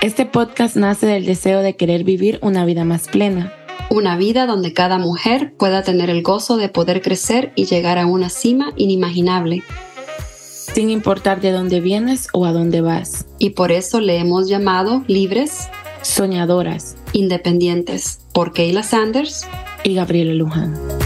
Este podcast nace del deseo de querer vivir una vida más plena. Una vida donde cada mujer pueda tener el gozo de poder crecer y llegar a una cima inimaginable. Sin importar de dónde vienes o a dónde vas. Y por eso le hemos llamado libres, soñadoras, independientes, por Kayla Sanders y Gabriela Luján.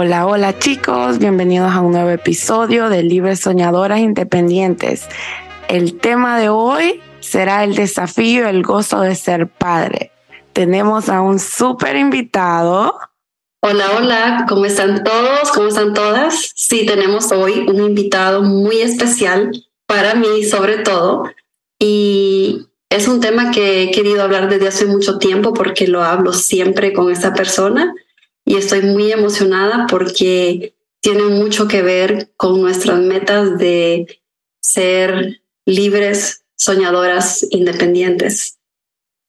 Hola, hola chicos, bienvenidos a un nuevo episodio de Libres Soñadoras Independientes. El tema de hoy será el desafío, el gozo de ser padre. Tenemos a un súper invitado. Hola, hola, ¿cómo están todos? ¿Cómo están todas? Sí, tenemos hoy un invitado muy especial para mí sobre todo y es un tema que he querido hablar desde hace mucho tiempo porque lo hablo siempre con esta persona y estoy muy emocionada porque tiene mucho que ver con nuestras metas de ser libres, soñadoras, independientes.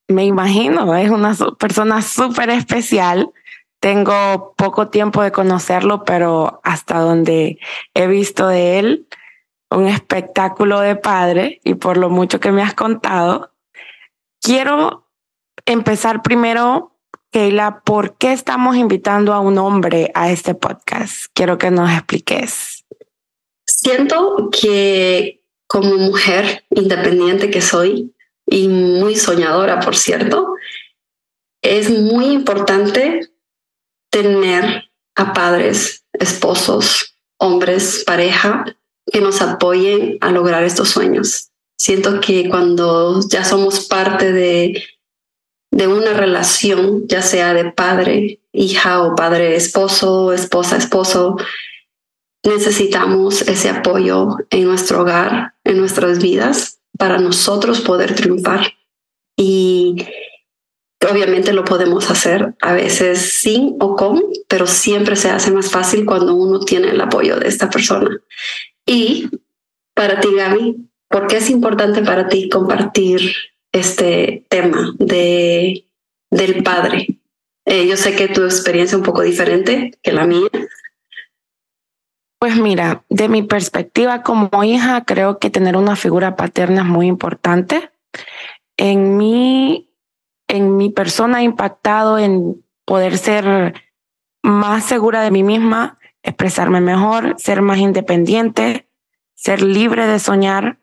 Me imagino, es una persona súper especial. Tengo poco tiempo de conocerlo, pero hasta donde he visto de él, un espectáculo de padre y por lo mucho que me has contado, quiero empezar primero Keila, ¿por qué estamos invitando a un hombre a este podcast? Quiero que nos expliques. Siento que como mujer independiente que soy y muy soñadora, por cierto, es muy importante tener a padres, esposos, hombres, pareja que nos apoyen a lograr estos sueños. Siento que cuando ya somos parte de de una relación, ya sea de padre, hija o padre, esposo, esposa, esposo, necesitamos ese apoyo en nuestro hogar, en nuestras vidas, para nosotros poder triunfar. Y obviamente lo podemos hacer a veces sin o con, pero siempre se hace más fácil cuando uno tiene el apoyo de esta persona. Y para ti, Gaby, ¿por qué es importante para ti compartir este tema de, del padre. Eh, yo sé que tu experiencia es un poco diferente que la mía. Pues mira, de mi perspectiva como hija, creo que tener una figura paterna es muy importante. En mi, en mi persona ha impactado en poder ser más segura de mí misma, expresarme mejor, ser más independiente, ser libre de soñar,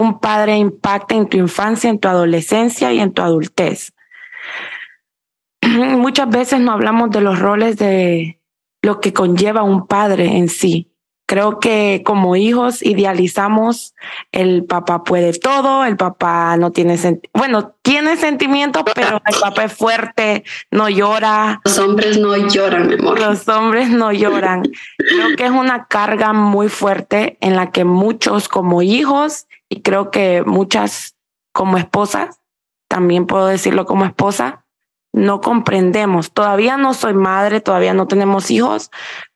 un padre impacta en tu infancia, en tu adolescencia y en tu adultez. Muchas veces no hablamos de los roles de lo que conlleva un padre en sí. Creo que como hijos idealizamos el papá puede todo, el papá no tiene bueno, tiene sentimientos, pero el papá es fuerte, no llora. Los hombres no lloran, mi amor. Los hombres no lloran. Creo que es una carga muy fuerte en la que muchos como hijos y creo que muchas como esposas, también puedo decirlo como esposa, no comprendemos. Todavía no soy madre, todavía no tenemos hijos,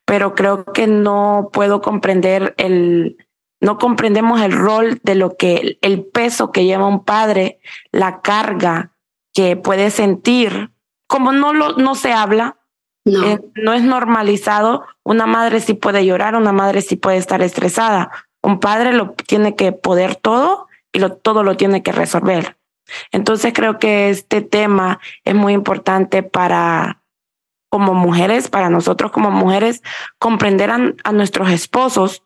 pero creo que no puedo comprender el, no comprendemos el rol de lo que, el peso que lleva un padre, la carga que puede sentir. Como no lo, no se habla, no. Eh, no es normalizado, una madre sí puede llorar, una madre sí puede estar estresada, un padre lo tiene que poder todo y lo, todo lo tiene que resolver. Entonces creo que este tema es muy importante para como mujeres, para nosotros como mujeres, comprender a, a nuestros esposos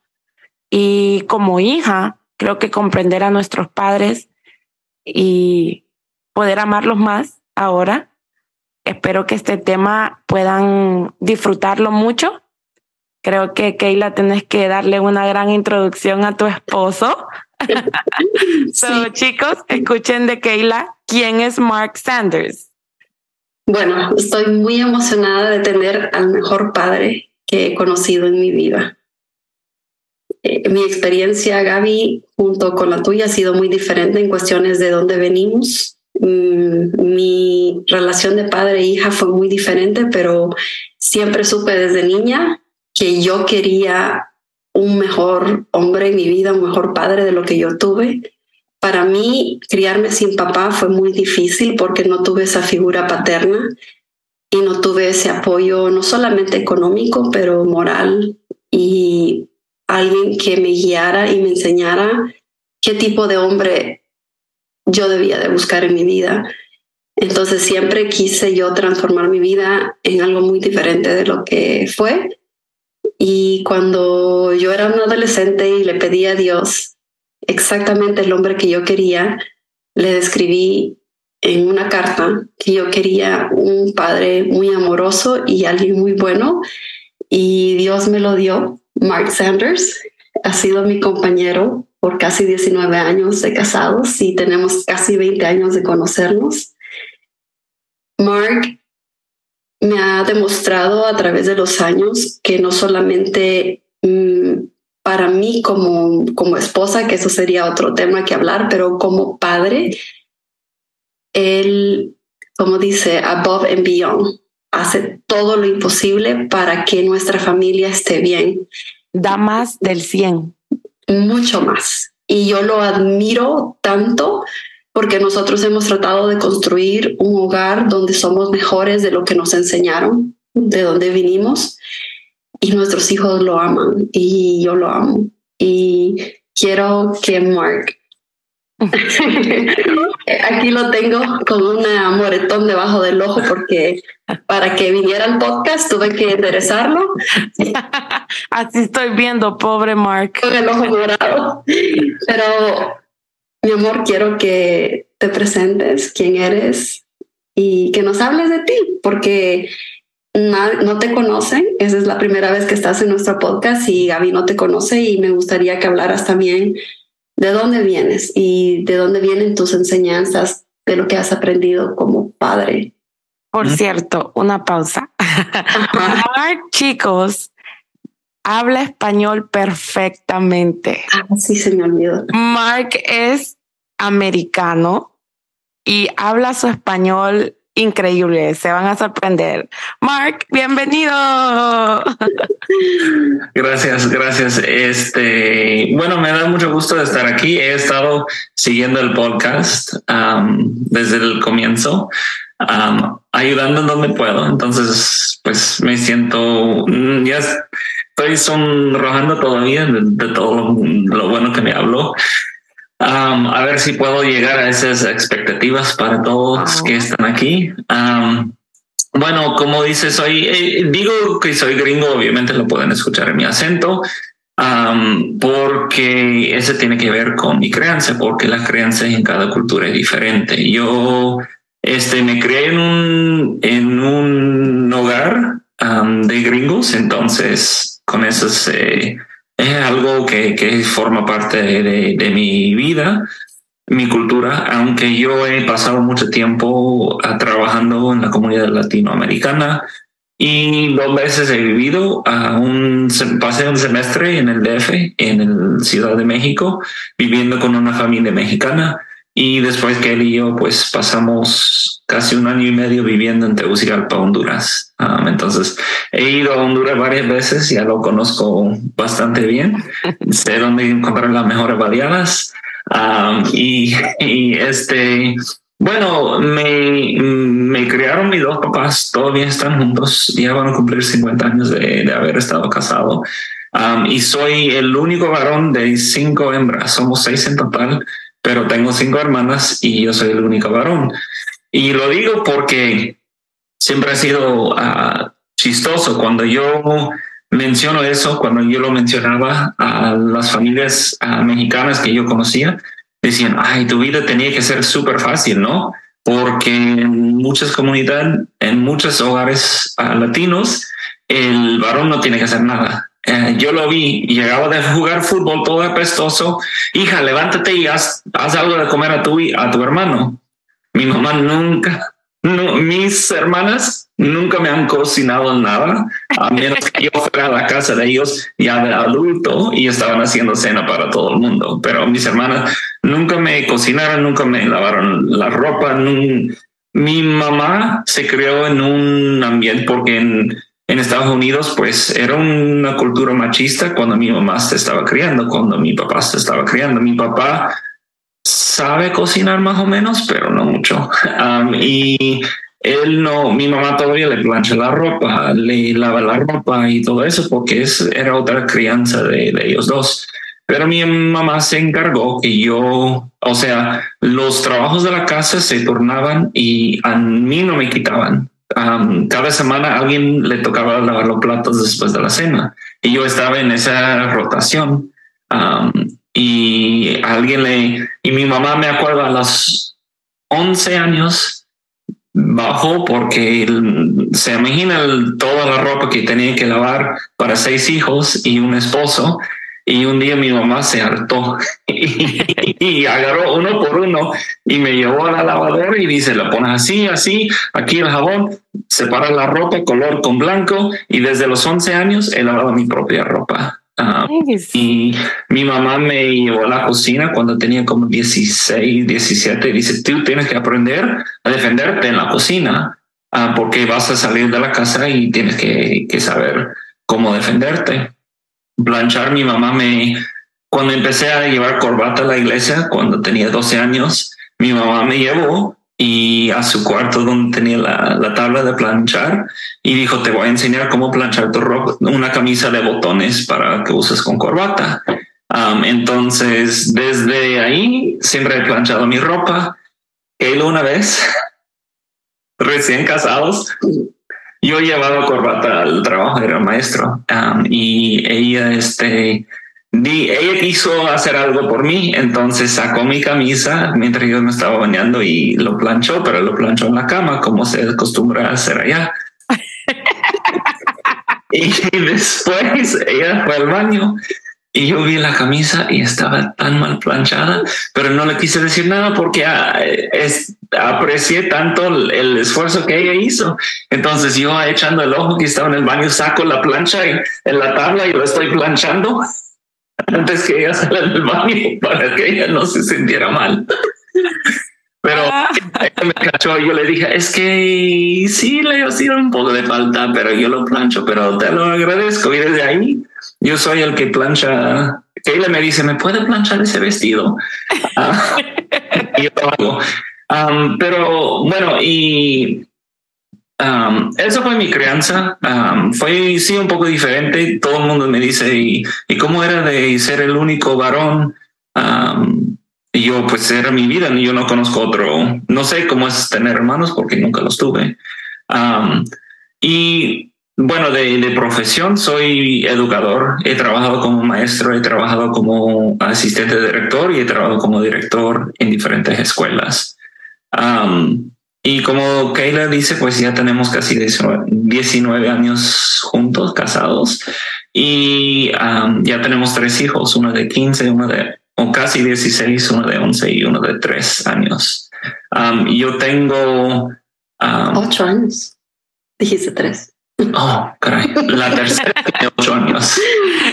y como hija, creo que comprender a nuestros padres y poder amarlos más ahora. Espero que este tema puedan disfrutarlo mucho Creo que Keila tienes que darle una gran introducción a tu esposo. so, chicos, escuchen de Keila, ¿quién es Mark Sanders? Bueno, estoy muy emocionada de tener al mejor padre que he conocido en mi vida. Eh, mi experiencia, Gaby, junto con la tuya, ha sido muy diferente en cuestiones de dónde venimos. Mm, mi relación de padre e hija fue muy diferente, pero siempre supe desde niña que yo quería un mejor hombre en mi vida, un mejor padre de lo que yo tuve. Para mí, criarme sin papá fue muy difícil porque no tuve esa figura paterna. y no tuve ese apoyo, no solamente económico, pero moral y alguien que me guiara y me enseñara qué tipo de hombre yo debía de buscar en mi vida. Entonces siempre quise yo transformar mi vida en algo muy diferente de lo que fue. Y cuando yo era un adolescente y le pedí a Dios exactamente el hombre que yo quería, le describí en una carta que yo quería un padre muy amoroso y alguien muy bueno. Y Dios me lo dio. Mark Sanders ha sido mi compañero por casi 19 años de casados y tenemos casi 20 años de conocernos. Mark me ha demostrado a través de los años que no solamente mm, para mí como, como esposa, que eso sería otro tema que hablar, pero como padre, él, como dice, above and beyond, hace todo lo imposible para que nuestra familia esté bien. Da más del 100. Mucho más. Y yo lo admiro tanto porque nosotros hemos tratado de construir un hogar donde somos mejores de lo que nos enseñaron, de donde vinimos, y nuestros hijos lo aman y yo lo amo. Y quiero que Mark Aquí lo tengo con un moretón debajo del ojo porque para que viniera el podcast tuve que enderezarlo. Así estoy viendo, pobre Mark. Con el ojo morado. Pero, mi amor, quiero que te presentes quién eres y que nos hables de ti, porque no te conocen. Esa es la primera vez que estás en nuestro podcast y Gaby no te conoce y me gustaría que hablaras también de dónde vienes y de dónde vienen tus enseñanzas de lo que has aprendido como padre. Por cierto, una pausa. Chicos, habla español perfectamente. Ah, sí, se me olvidó. Mark es americano y habla su español increíble, se van a sorprender. Mark, bienvenido. Gracias, gracias. Este, bueno, me da mucho gusto de estar aquí. He estado siguiendo el podcast desde el comienzo, ayudando en donde puedo. Entonces, pues me siento, ya estoy sonrojando todavía de, todo lo bueno que me habló a ver si puedo llegar a esas expectativas para todos que están aquí. bueno, como dices, soy, eh, digo que soy gringo, obviamente lo pueden escuchar en mi acento, porque ese tiene que ver con mi crianza, porque la crianza en cada cultura es diferente. Yo este, me crié en un, en un hogar de gringos, entonces con esos... Eh, es algo que, que forma parte de, de, mi vida, mi cultura, aunque yo he pasado mucho tiempo ah, trabajando en la comunidad latinoamericana y dos veces he vivido, a un, pasé un semestre en el DF, en el Ciudad de México, viviendo con una familia mexicana y después que él y yo pues pasamos casi un año y medio viviendo en Tegucigalpa, Honduras. Um, entonces he ido a Honduras varias veces, ya lo conozco bastante bien, sé dónde encontrar las mejores baleadas. Um, y, y, este, bueno, me, me criaron mis dos papás, todavía están juntos, ya van a cumplir 50 años de, de haber estado casado. Um, y soy el único varón de cinco hembras, somos seis en total pero tengo cinco hermanas y yo soy el único varón. Y lo digo porque siempre ha sido ah, chistoso cuando yo menciono eso, cuando yo lo mencionaba a las familias ah, mexicanas que yo conocía, decían, ay, tu vida tenía que ser súper fácil, ¿no? Porque en muchas comunidades, en muchos hogares ah, latinos, el varón no tiene que hacer nada. Eh, yo lo vi, llegaba de jugar fútbol todo apestoso. Hija, levántate y haz, algo de comer a tu, a tu hermano. Mi mamá nunca, mis hermanas nunca me han cocinado nada, a menos que yo fuera a la casa de ellos ya de adulto y estaban haciendo cena para todo el mundo. Pero mis hermanas nunca me cocinaron, nunca me lavaron la ropa. mi mamá se crió en un ambiente porque en en Estados Unidos, pues era una cultura machista cuando mi mamá se estaba criando, cuando mi papá se estaba criando. Mi papá sabe cocinar más o menos, pero no mucho. y él no, mi mamá todavía le plancha la ropa, le lava la ropa y todo eso porque es, era otra crianza de, de ellos dos. Pero mi mamá se encargó que yo, o sea, los trabajos de la casa se turnaban y a mí no me quitaban. cada semana alguien le tocaba lavar los platos después de la cena y yo estaba en esa rotación. Y alguien le, y mi mamá me acuerdo a los 11 años bajó porque se imagina toda la ropa que tenía que lavar para seis hijos y un esposo y un día mi mamá se hartó y, agarró uno por uno y me llevó a la lavadora y dice, la pones así, así, aquí el jabón, separa la ropa color con blanco y desde los 11 años he lavado mi propia ropa. Ah, y mi mamá me llevó a la cocina cuando tenía como 16, 17 y dice, tú tienes que aprender a defenderte en la cocina uh, porque vas a salir de la casa y tienes que, que saber cómo defenderte planchar. Mi mamá me, cuando empecé a llevar corbata a la iglesia, cuando tenía 12 años, mi mamá me llevó y a su cuarto donde tenía la, tabla de planchar y dijo, te voy a enseñar cómo planchar tu ropa, una camisa de botones para que uses con corbata. entonces, desde ahí siempre he planchado mi ropa. Él una vez, recién casados, yo llevaba corbata al trabajo, era maestro, y ella, este, di, ella quiso hacer algo por mí, entonces sacó mi camisa mientras yo me estaba bañando y lo planchó, pero lo planchó en la cama, como se acostumbra a hacer allá. y después ella fue al baño y yo vi la camisa y estaba tan mal planchada, pero no le quise decir nada porque ah, es, aprecié tanto el, esfuerzo que ella hizo. Entonces yo echando el ojo que estaba en el baño, saco la plancha y, en la tabla y lo estoy planchando antes que ella salga del baño para que ella no se sintiera mal. Pero ah. me cachó, yo le dije, es que sí le ha sido un poco de falta, pero yo lo plancho, pero te lo agradezco. Y desde ahí yo soy el que plancha. Kayla me dice, ¿me puede planchar ese vestido? Ah, y yo lo hago. Um, pero bueno, y um, eso fue mi crianza. Um, fue sí un poco diferente. Todo el mundo me dice, ¿y, y cómo era de ser el único varón? y yo, pues era mi vida. Yo no conozco otro. No sé cómo es tener hermanos porque nunca los tuve. y bueno, de, de, profesión soy educador. He trabajado como maestro, he trabajado como asistente de director y he trabajado como director en diferentes escuelas. Y como Kayla dice, pues ya tenemos casi 19 años juntos, casados, y ya tenemos tres hijos, uno de 15, uno de o casi 16, uno de 11 y uno de 3 años. yo tengo... Ocho años. Dijiste tres. Oh, caray. La tercera tiene ocho años.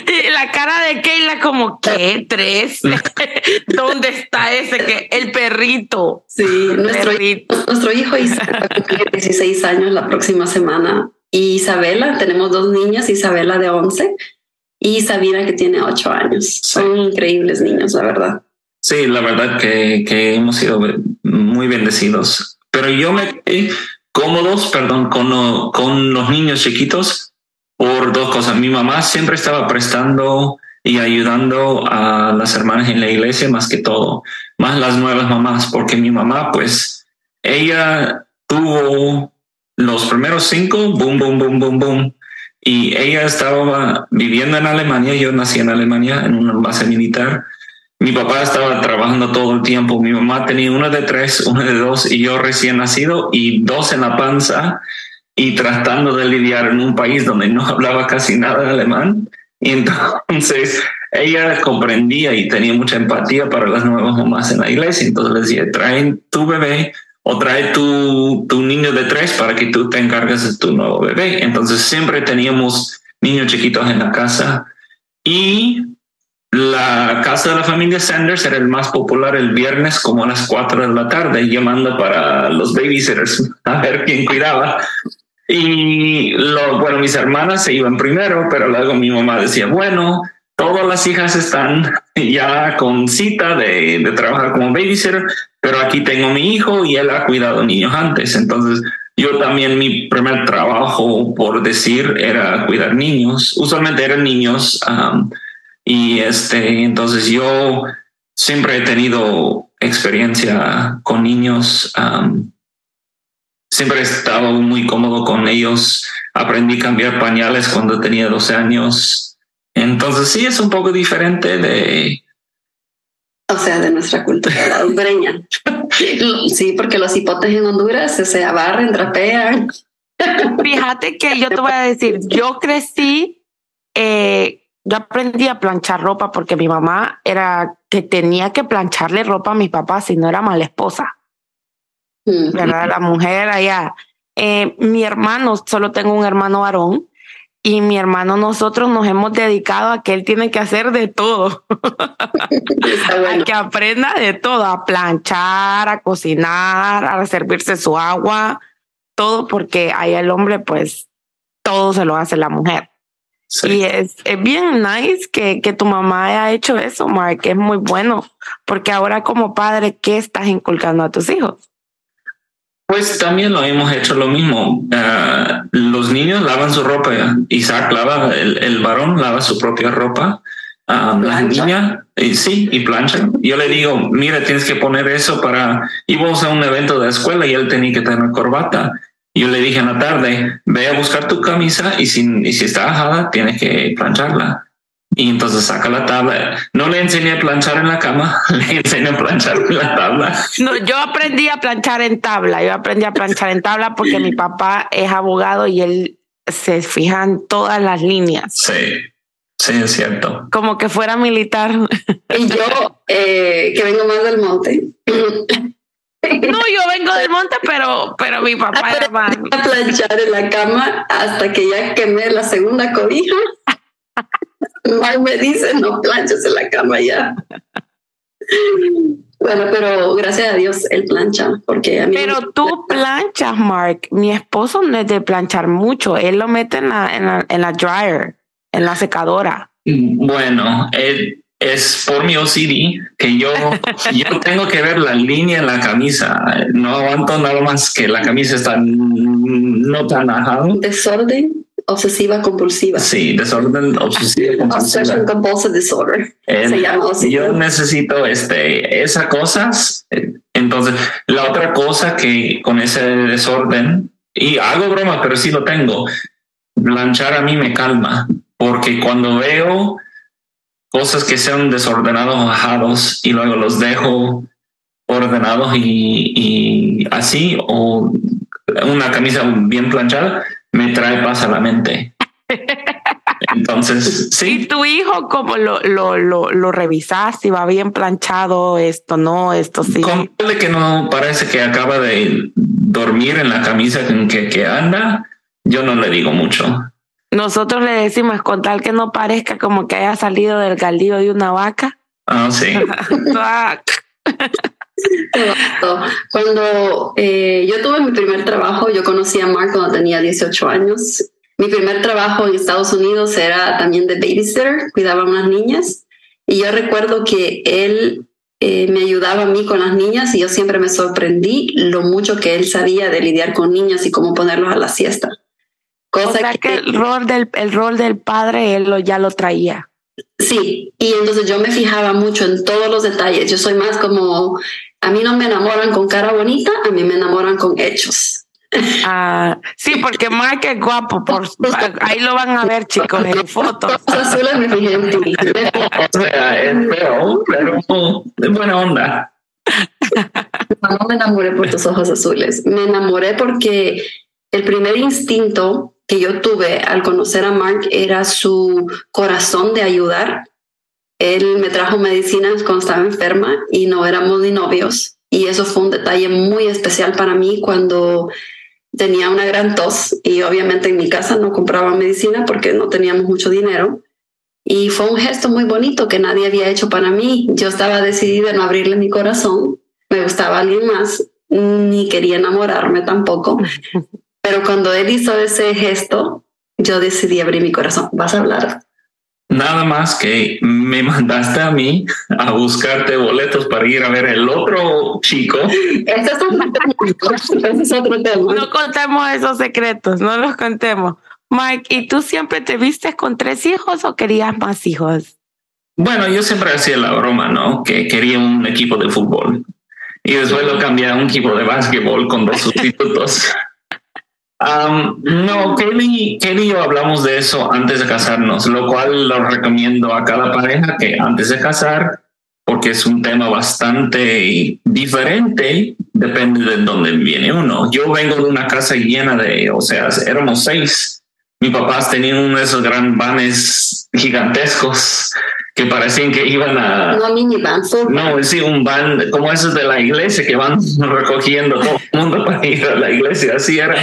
Y la cara de Keila como, ¿qué? ¿Tres? ¿Dónde está ese que el perrito? Sí, nuestro, nuestro hijo Isabela 16 años la próxima semana. Y Isabela, tenemos dos niñas, Isabela de 11 y Sabina que tiene ocho años. Son increíbles niños, la verdad. Sí, la verdad que, que hemos sido muy bendecidos. Pero yo me cómodos, perdón, con, los niños chiquitos por dos cosas. Mi mamá siempre estaba prestando y ayudando a las hermanas en la iglesia más que todo, más las nuevas mamás, porque mi mamá, pues, ella tuvo los primeros cinco, boom, boom, boom, boom, boom. Y ella estaba viviendo en Alemania, yo nací en Alemania, en una base militar, mi papá estaba trabajando todo el tiempo. Mi mamá tenía una de tres, una de dos y yo recién nacido y dos en la panza y tratando de lidiar en un país donde no hablaba casi nada de alemán. Y entonces ella comprendía y tenía mucha empatía para las nuevas mamás en la iglesia. Entonces le decía, traen tu bebé o trae tu, tu niño de tres para que tú te encargues de tu nuevo bebé. Entonces siempre teníamos niños chiquitos en la casa y la casa de la familia Sanders era el más popular el viernes como a las 4 de la tarde, llamando para los babysitters a ver quién cuidaba. Y lo, bueno, mis hermanas se iban primero, pero luego mi mamá decía, bueno, todas las hijas están ya con cita de, de trabajar como babysitter, pero aquí tengo mi hijo y él ha cuidado niños antes. Entonces yo también mi primer trabajo, por decir, era cuidar niños. Usualmente eran niños. Y este, entonces yo siempre he tenido experiencia con niños. siempre he estado muy cómodo con ellos. Aprendí a cambiar pañales cuando tenía 12 años. Entonces sí es un poco diferente de, o sea, de nuestra cultura hondureña. Sí, porque los hipotes en Honduras se abarren, trapean. Fíjate que yo te voy a decir, yo crecí, eh, yo aprendí a planchar ropa porque mi mamá era que tenía que plancharle ropa a mi papá si no era mala esposa. ¿Verdad? La mujer allá. Eh, mi hermano, solo tengo un hermano varón, y mi hermano, nosotros nos hemos dedicado a que él tiene que hacer de todo. a que aprenda de todo, a planchar, a cocinar, a servirse su agua, todo porque ahí el hombre, pues, todo se lo hace la mujer. Y es, es, bien nice que, que tu mamá haya hecho eso, Mark, es muy bueno, porque ahora como padre, ¿qué estás inculcando a tus hijos? Pues también lo hemos hecho lo mismo. Ah, los niños lavan su ropa. Isaac lava, el, varón lava su propia ropa. Uh, la niña, y, sí, y plancha. Yo le digo, mira, tienes que poner eso para. Íbamos a un evento de escuela y él tenía que tener corbata. Yo le dije en la tarde, ve a buscar tu camisa y si, y si está ajada, tienes que plancharla. Y entonces saca la tabla. No le enseñé a planchar en la cama, le enseñé a planchar en la tabla. No, yo aprendí a planchar en tabla. Yo aprendí a planchar en tabla porque mi papá es abogado y él se fija en todas las líneas. Sí, sí, es cierto. Como que fuera militar. Y yo, eh, que vengo más del monte. No, yo vengo del monte, pero, pero mi papá era más. A planchar en la cama hasta que ya quemé la segunda cobija. Mark me dice, no planches en la cama ya. Bueno, pero gracias a Dios él plancha, porque a mí Pero tú planchas, Mark. Mi esposo no es de planchar mucho. Él lo mete en la, en la, dryer, en la secadora. Bueno, es por mi OCD que yo, yo tengo que ver la línea en la camisa. No aguanto nada más que la camisa está no tan ajada. Desorden obsesiva compulsiva. Sí, desorden obsesivo compulsiva. Obsession compulsive disorder. se llama Yo necesito este, esas cosas. Entonces, la otra cosa que con ese desorden, y hago broma, pero sí lo tengo, planchar a mí me calma, porque cuando veo cosas que sean desordenados o bajados y luego los dejo ordenados y, y así, o una camisa bien planchada, me trae paz a la mente. Entonces, sí. ¿Y tu hijo cómo lo, lo, lo, lo revisas? Si va bien planchado, esto no, esto sí. Con de que no parece que acaba de dormir en la camisa en que, que anda, yo no le digo mucho. Nosotros le decimos con tal que no parezca como que haya salido del galdío de una vaca. Ah, sí. Cuando eh, yo tuve mi primer trabajo, yo conocí a Mark cuando tenía 18 años. Mi primer trabajo en Estados Unidos era también de babysitter, cuidaba a unas niñas. Y yo recuerdo que él eh, me ayudaba a mí con las niñas y yo siempre me sorprendí lo mucho que él sabía de lidiar con niñas y cómo ponerlos a la siesta. Cosa que, el rol del el rol del padre él lo, ya lo traía. Sí, y entonces yo me fijaba mucho en todos los detalles. Yo soy más como, a mí no me enamoran con cara bonita, a mí me enamoran con hechos. Ah, sí, porque Mike es guapo, por, ahí lo van a ver chicos en fotos. azules me fijé en ti. O sea, es feo, pero de buena onda. No me enamoré por tus ojos azules, me enamoré porque el primer instinto que yo tuve al conocer a Mark era su corazón de ayudar. Él me trajo medicinas cuando estaba enferma y no éramos ni novios. Y eso fue un detalle muy especial para mí cuando tenía una gran tos y obviamente en mi casa no compraba medicina porque no teníamos mucho dinero. Y fue un gesto muy bonito que nadie había hecho para mí. Yo estaba decidida en no abrirle mi corazón. Me gustaba alguien más, ni quería enamorarme tampoco. Pero cuando él hizo ese gesto, yo decidí abrir mi corazón. ¿Vas a hablar? Nada más que me mandaste a mí a buscarte boletos para ir a ver el otro chico. Ese es, otro tema. No contemos esos secretos, no los contemos. Mike, ¿y tú siempre te vistes con tres hijos o querías más hijos? Bueno, yo siempre hacía la broma, ¿no? Que quería un equipo de fútbol. Y después lo cambié a un equipo de básquetbol con dos sustitutos. No, Kelly, Kelly y yo hablamos de eso antes de casarnos, lo cual lo recomiendo a cada pareja que antes de casar, porque es un tema bastante diferente, depende de dónde viene uno. Yo vengo de una casa llena de, o sea, éramos seis. Mi papás tenían uno de esos gran vanes gigantescos que parecían que iban a... No minivan. No, sí, un van como esos de la iglesia que van recogiendo todo el mundo para ir a la iglesia. Así era.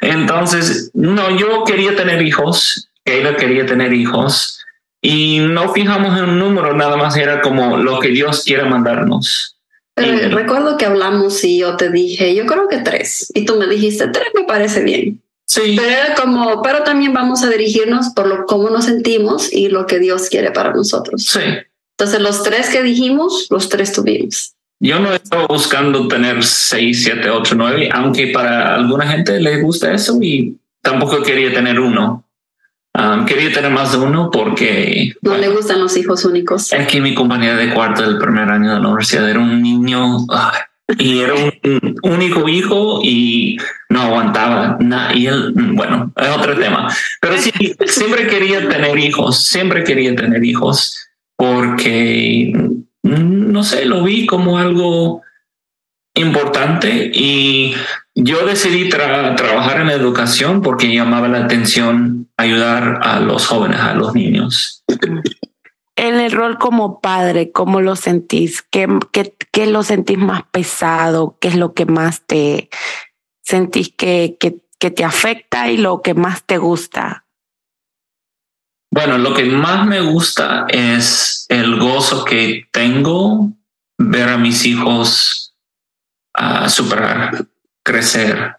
Entonces, no, yo quería tener hijos, ella quería tener hijos y no fijamos en un número, nada más era como lo que Dios quiere mandarnos. recuerdo que hablamos y yo te dije, yo creo que tres, y tú me dijiste, tres me parece bien. Sí. Pero como, pero también vamos a dirigirnos por lo cómo nos sentimos y lo que Dios quiere para nosotros. Sí. Entonces los tres que dijimos, los tres tuvimos. Yo no estaba buscando tener seis, siete, ocho, nueve, aunque para alguna gente le gusta eso y tampoco quería tener uno. Um, quería tener más de uno porque... No le gustan los hijos únicos. Es que mi compañera de cuarto del primer año de la universidad era un niño y era un único hijo y no aguantaba nada. Y él, bueno, es otro tema. Pero sí, siempre quería tener hijos, siempre quería tener hijos porque no sé, lo vi como algo importante y yo decidí trabajar en educación porque llamaba la atención ayudar a los jóvenes, a los niños. En el rol como padre, ¿cómo lo sentís? ¿Qué, qué, qué lo sentís más pesado? ¿Qué es lo que más te sentís que, que, que te afecta y lo que más te gusta? Bueno, lo que más me gusta es el gozo que tengo ver a mis hijos uh, superar, crecer.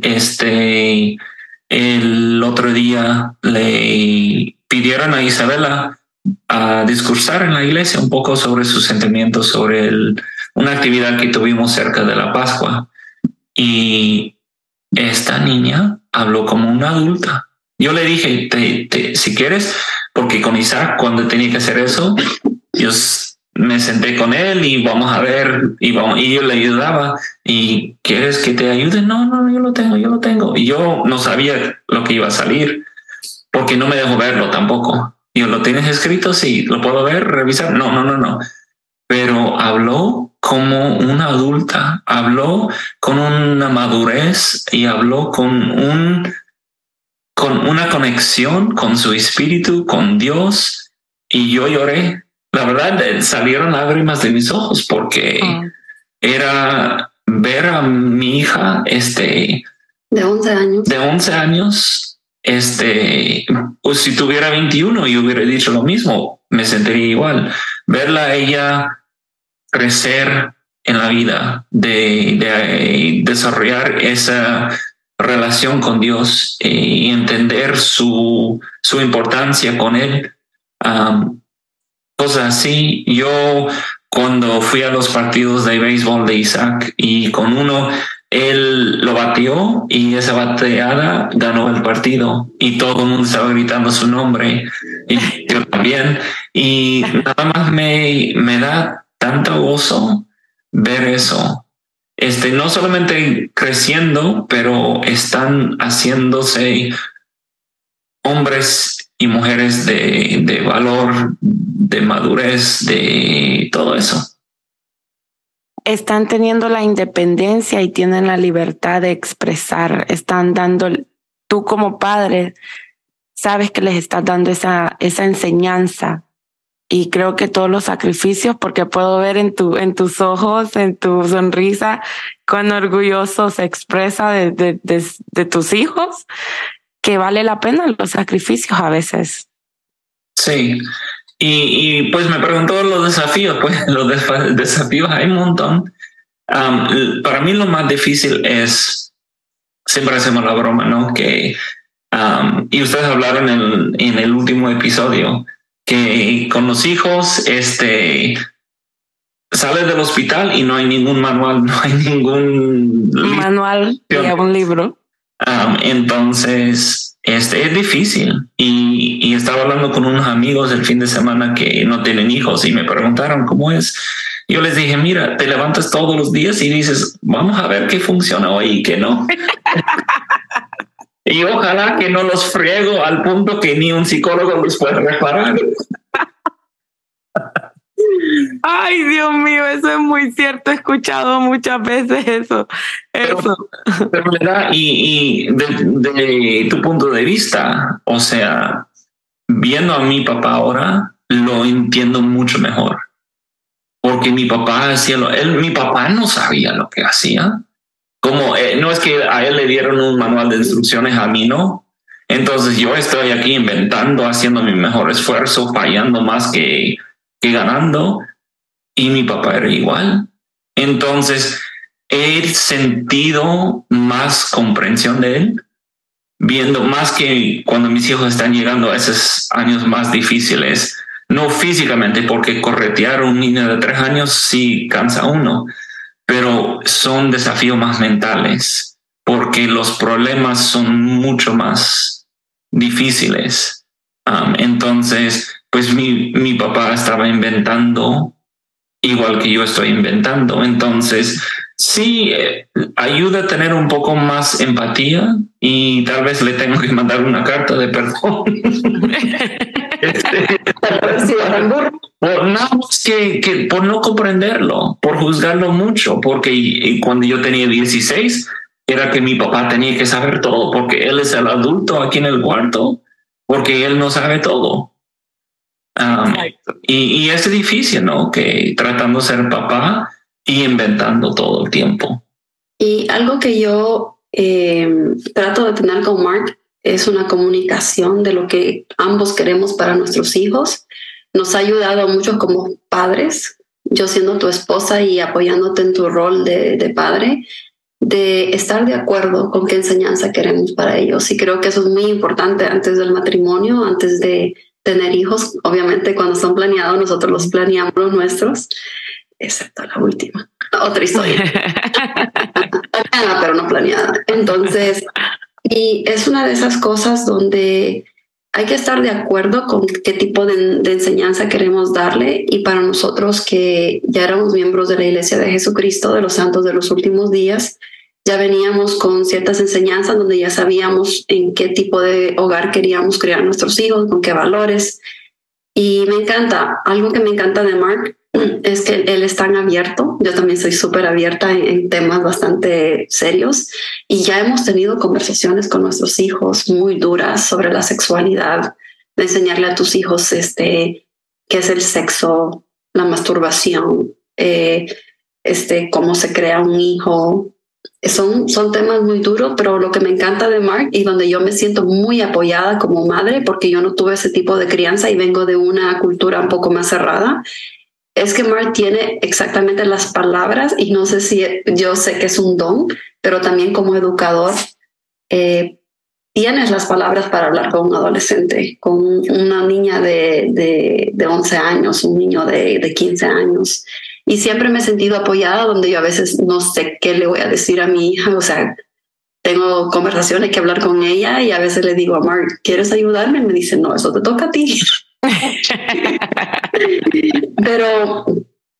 este, el otro día le pidieron a Isabela a discursar en la iglesia un poco sobre sus sentimientos, sobre una actividad que tuvimos cerca de la Pascua. Y esta niña habló como una adulta yo le dije, si quieres, porque con Isaac cuando tenía que hacer eso, yo me senté con él y vamos a ver, y, y yo le ayudaba. ¿Y quieres que te ayude? No, no, yo lo tengo, yo lo tengo. Y yo no sabía lo que iba a salir, porque no me dejó verlo tampoco. Yo lo tienes escrito, sí, lo puedo ver, revisar. No, no, no, no. Pero habló como una adulta, habló con una madurez y habló con un con una conexión con su espíritu, con Dios, y yo lloré. La verdad, eh, salieron lágrimas de mis ojos porque ah. era ver a mi hija, este, de 11 años, de 11 años, este, pues si tuviera 21 y hubiera dicho lo mismo, me sentiría igual. Verla a ella crecer en la vida, de, de desarrollar esa relación con Dios eh, y entender su, su importancia con Él. cosas así. Yo cuando fui a los partidos de béisbol de Isaac y con uno, él lo batió y esa bateada ganó el partido y todo el mundo estaba gritando su nombre y yo también. Y nada más me, me da tanto gozo ver eso este, no solamente creciendo, pero están haciéndose hombres y mujeres de, de valor, de madurez, de todo eso. Están teniendo la independencia y tienen la libertad de expresar, están dando, tú como padre, sabes que les estás dando esa, esa enseñanza y creo que todos los sacrificios, porque puedo ver en, tu, en tus ojos, en tu sonrisa, cuán orgulloso se expresa de, de, de, tus hijos, que vale la pena los sacrificios a veces. Sí, y, y pues me preguntó los desafíos, pues los desafíos hay un montón. para mí lo más difícil es, siempre hacemos la broma, ¿no? Que Um, y ustedes hablaron en, en el último episodio que con los hijos, este, sales del hospital y no hay ningún manual, no hay ningún manual ni un libro. Um, entonces, este es difícil. Y, y, estaba hablando con unos amigos el fin de semana que no tienen hijos y me preguntaron cómo es. Yo les dije, mira, te levantas todos los días y dices, vamos a ver qué funciona hoy y qué no. y ojalá que no los friego al punto que ni un psicólogo los pueda reparar. Ay, Dios mío, eso es muy cierto. He escuchado muchas veces eso. eso. Pero, ¿verdad? Y, y de, tu punto de vista, o sea, viendo a mi papá ahora, lo entiendo mucho mejor. Porque mi papá hacía lo, él, mi papá no sabía lo que hacía. Como eh, no es que a él le dieron un manual de instrucciones, a mí no. Entonces yo estoy aquí inventando, haciendo mi mejor esfuerzo, fallando más que que ganando y mi papá era igual. Entonces, he sentido más comprensión de él, viendo más que cuando mis hijos están llegando a esos años más difíciles, no físicamente, porque corretear a un niño de tres años sí cansa uno, pero son desafíos más mentales, porque los problemas son mucho más difíciles. Entonces, pues mi, mi papá estaba inventando igual que yo estoy inventando. Entonces, sí, eh, ayuda a tener un poco más empatía y tal vez le tengo que mandar una carta de perdón. este, por, nada que, que, por no comprenderlo, por juzgarlo mucho, porque cuando yo tenía 16 era que mi papá tenía que saber todo, porque él es el adulto aquí en el cuarto, porque él no sabe todo. Um, y, es difícil, ¿no? Que tratando de ser papá y inventando todo el tiempo. Y algo que yo eh, trato de tener con Mark es una comunicación de lo que ambos queremos para nuestros hijos. Nos ha ayudado mucho como padres, yo siendo tu esposa y apoyándote en tu rol de, de padre, de estar de acuerdo con qué enseñanza queremos para ellos. Y creo que eso es muy importante antes del matrimonio, antes de tener hijos. Obviamente cuando son planeados, nosotros los planeamos los nuestros, excepto la última. Otra historia. pero no planeada. Entonces, y es una de esas cosas donde hay que estar de acuerdo con qué tipo de, de, enseñanza queremos darle y para nosotros que ya éramos miembros de la Iglesia de Jesucristo, de los santos de los últimos días, ya veníamos con ciertas enseñanzas donde ya sabíamos en qué tipo de hogar queríamos criar nuestros hijos, con qué valores. Y me encanta, algo que me encanta de Mark es que él es tan abierto. Yo también soy súper abierta en, temas bastante serios y ya hemos tenido conversaciones con nuestros hijos muy duras sobre la sexualidad, de enseñarle a tus hijos este, qué es el sexo, la masturbación, eh, este, cómo se crea un hijo, son, son temas muy duros, pero lo que me encanta de Mark y donde yo me siento muy apoyada como madre, porque yo no tuve ese tipo de crianza y vengo de una cultura un poco más cerrada, es que Mark tiene exactamente las palabras y no sé si yo sé que es un don, pero también como educador eh, tienes las palabras para hablar con un adolescente, con una niña de, de, de 11 años, un niño de, de 15 años y siempre me he sentido apoyada donde yo a veces no sé qué le voy a decir a mi hija, o sea, tengo conversaciones que hablar con ella y a veces le digo a Mark, ¿quieres ayudarme? Y me dice, no, eso te toca a ti. Pero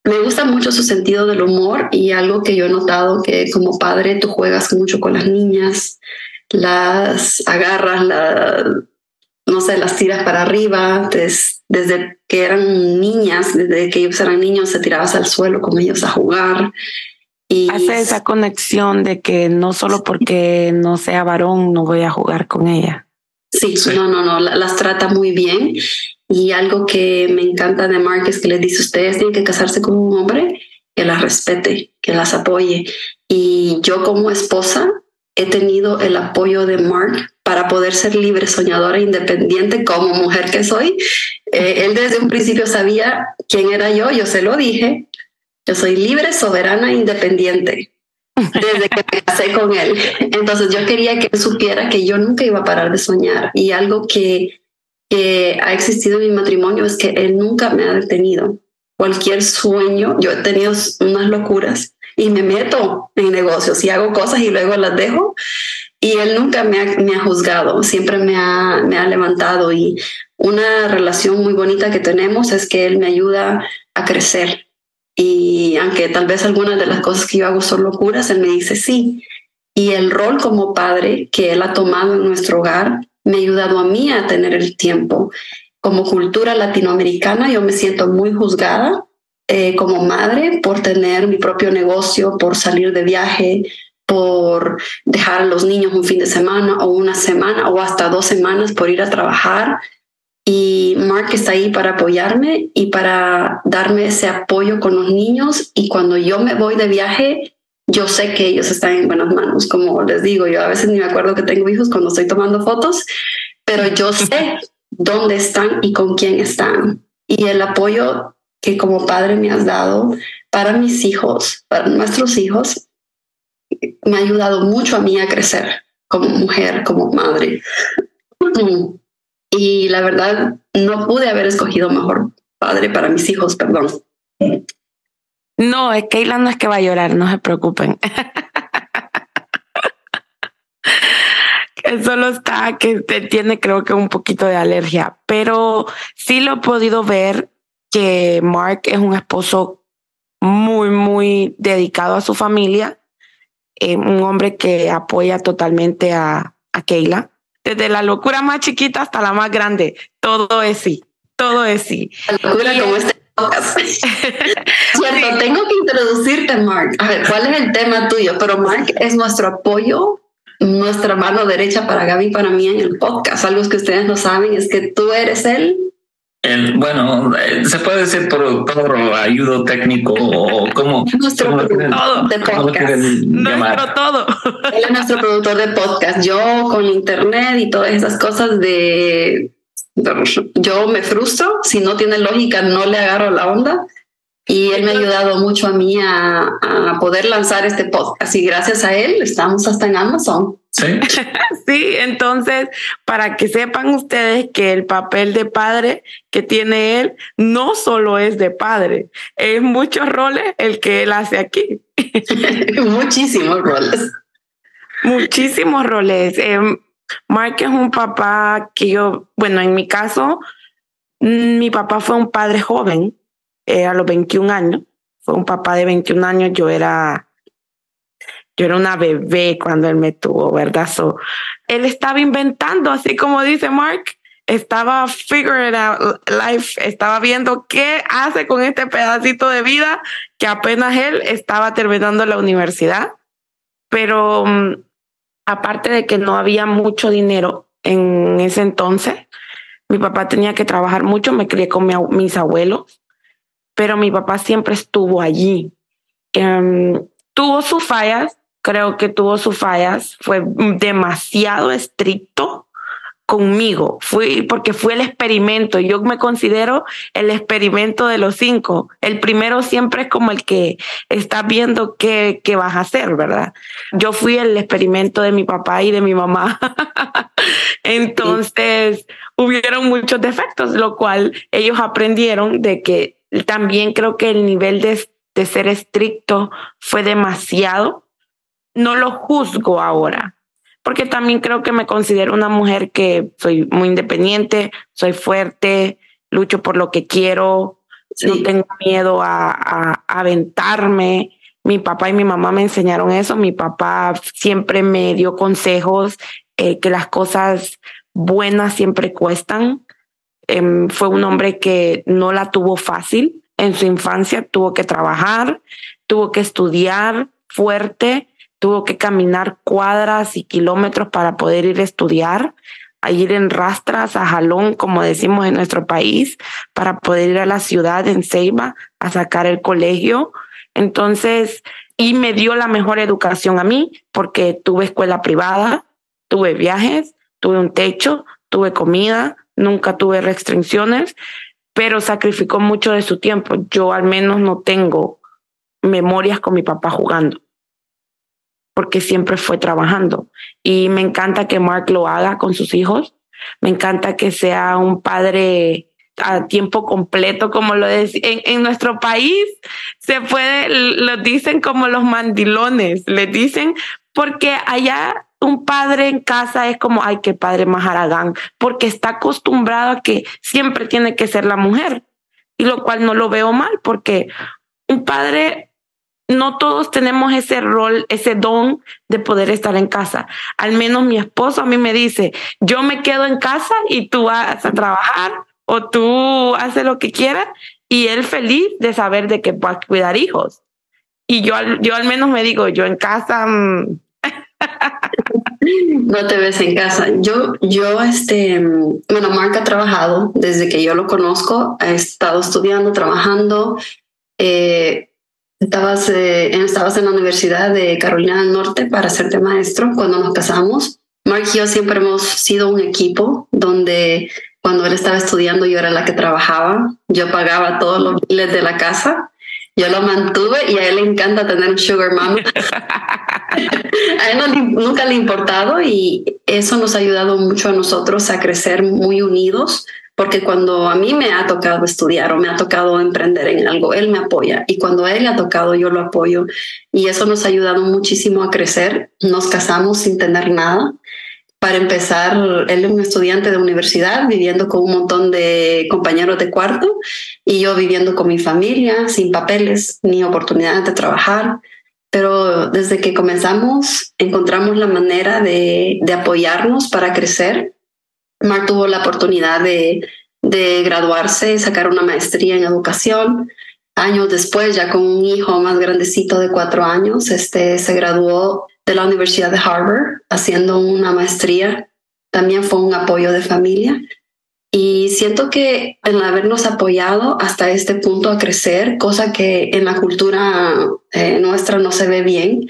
me gusta mucho su sentido del humor y algo que yo he notado que como padre tú juegas mucho con las niñas, las agarras, la, no sé, las tiras para arriba, desde que eran niñas, desde que ellos eran niños, se tirabas al suelo con ellos a jugar. Y hace esa conexión de que no solo porque no sea varón no voy a jugar con ella. Sí, no, no, no, las trata muy bien. Y algo que me encanta de Mark es que les dice, ustedes tienen que casarse con un hombre que las respete, que las apoye. Y yo como esposa he tenido el apoyo de Mark para poder ser libre, soñadora, independiente como mujer que soy. Eh, él desde un principio sabía quién era yo, yo se lo dije. Yo soy libre, soberana, independiente. Desde que me casé con él. Entonces yo quería que él supiera que yo nunca iba a parar de soñar y algo que, que ha existido en mi matrimonio es que él nunca me ha detenido. Cualquier sueño, yo he tenido unas locuras y me meto en negocios y hago cosas y luego las dejo y él nunca me ha, me ha juzgado, siempre me ha, me ha levantado y una relación muy bonita que tenemos es que él me ayuda a crecer y aunque tal vez algunas de las cosas que yo hago son locuras, él me dice sí. Y el rol como padre que él ha tomado en nuestro hogar me ha ayudado a mí a tener el tiempo. Como cultura latinoamericana, yo me siento muy juzgada eh, como madre por tener mi propio negocio, por salir de viaje, por dejar a los niños un fin de semana o una semana o hasta dos semanas por ir a trabajar y Mark está ahí para apoyarme y para darme ese apoyo con los niños. Y cuando yo me voy de viaje, yo sé que ellos están en buenas manos. Como les digo, yo a veces ni me acuerdo que tengo hijos cuando estoy tomando fotos, pero yo sé dónde están y con quién están. Y el apoyo que como padre me has dado para mis hijos, para nuestros hijos, me ha ayudado mucho a mí a crecer como mujer, como madre. Y la verdad, no pude haber escogido mejor padre para mis hijos, perdón. No, Keila no es que va a llorar, no se preocupen. que solo está que tiene creo que un poquito de alergia, pero sí lo he podido ver que Mark es un esposo muy, muy dedicado a su familia, eh, un hombre que apoya totalmente a, a Keila desde la locura más chiquita hasta la más grande. Todo es sí, todo es sí. La locura como este Cierto, tengo que introducirte, Mark. A ver, ¿cuál es el tema tuyo? Pero Mark es nuestro apoyo, nuestra mano derecha para Gaby y para mí en el podcast. Algo que ustedes no saben es que tú eres él bueno, eh, se puede decir productor o ayudo técnico o como nuestro productor de podcast. Nuestro todo. Él es nuestro productor de podcast. Yo con internet y todas esas cosas de yo me frustro, si no tiene lógica no le agarro la onda y él me ha ayudado mucho a mí a, a poder lanzar este podcast y gracias a él estamos hasta en Amazon. Sí. sí, entonces, para que sepan ustedes que el papel de padre que tiene él no solo es de padre, es muchos roles el que él hace aquí. Muchísimos roles. Muchísimos roles. Eh, Mark es un papá que yo, bueno, en mi caso, mi papá fue un padre joven, eh, a los 21 años, fue un papá de 21 años, yo era yo era una bebé cuando él me tuvo, ¿verdad? So, él estaba inventando, así como dice Mark, estaba figuring out life, estaba viendo qué hace con este pedacito de vida que apenas él estaba terminando la universidad. Pero mm, aparte de que no había mucho dinero en ese entonces, mi papá tenía que trabajar mucho, me crié con mis abuelos, pero mi papá siempre estuvo allí. Em, tuvo sus fallas, creo que tuvo sus fallas, fue demasiado estricto conmigo, fui porque fue el experimento, yo me considero el experimento de los cinco, el primero siempre es como el que está viendo qué, qué vas a hacer, ¿verdad? Yo fui el experimento de mi papá y de mi mamá, entonces hubieron muchos defectos, lo cual ellos aprendieron de que también creo que el nivel de, de ser estricto fue demasiado no lo juzgo ahora, porque también creo que me considero una mujer que soy muy independiente, soy fuerte, lucho por lo que quiero, no tengo miedo a, aventarme. Mi papá y mi mamá me enseñaron eso. Mi papá siempre me dio consejos eh, que las cosas buenas siempre cuestan. Em, fue un hombre que no la tuvo fácil en su infancia, tuvo que trabajar, tuvo que estudiar fuerte tuvo que caminar cuadras y kilómetros para poder ir a estudiar, a ir en rastras, a jalón, como decimos en nuestro país, para poder ir a la ciudad en Ceiba a sacar el colegio. Entonces, y me dio la mejor educación a mí, porque tuve escuela privada, tuve viajes, tuve un techo, tuve comida, nunca tuve restricciones, pero sacrificó mucho de su tiempo. Yo al menos no tengo memorias con mi papá jugando porque siempre fue trabajando. Y me encanta que Mark lo haga con sus hijos. Me encanta que sea un padre a tiempo completo, como lo decía. En, en, nuestro país se puede, lo dicen como los mandilones, le dicen, porque allá un padre en casa es como, ay, qué padre más haragán, porque está acostumbrado a que siempre tiene que ser la mujer. Y lo cual no lo veo mal, porque un padre no todos tenemos ese rol, ese don de poder estar en casa. Al menos mi esposo a mí me dice, yo me quedo en casa y tú vas a trabajar o tú haces lo que quieras y él feliz de saber de que a cuidar hijos. Y yo, yo al menos me digo, yo en casa... Mm, no te ves en casa. Yo, yo, este, bueno, Mark ha trabajado desde que yo lo conozco, ha estado estudiando, trabajando. Eh, estabas, eh, estabas en la Universidad de Carolina del Norte para hacerte maestro cuando nos casamos. Mark y yo siempre hemos sido un equipo donde cuando él estaba estudiando yo era la que trabajaba, yo pagaba todos los biles de la casa, yo lo mantuve y a él le encanta tener un sugar mama. a él nunca le ha importado y eso nos ha ayudado mucho a nosotros a crecer muy unidos, porque cuando a mí me ha tocado estudiar o me ha tocado emprender en algo, él me apoya y cuando a él le ha tocado yo lo apoyo y eso nos ha ayudado muchísimo a crecer. Nos casamos sin tener nada. Para empezar, él es un estudiante de universidad viviendo con un montón de compañeros de cuarto y yo viviendo con mi familia sin papeles ni oportunidad de trabajar. Pero desde que comenzamos encontramos la manera de, de apoyarnos para crecer Mark tuvo la oportunidad de, de graduarse, sacar una maestría en educación. Años después, ya con un hijo más grandecito de cuatro años, este, se graduó de la Universidad de Harvard haciendo una maestría. También fue un apoyo de familia. Y siento que en habernos apoyado hasta este punto a crecer, cosa que en la cultura eh, nuestra no se ve bien,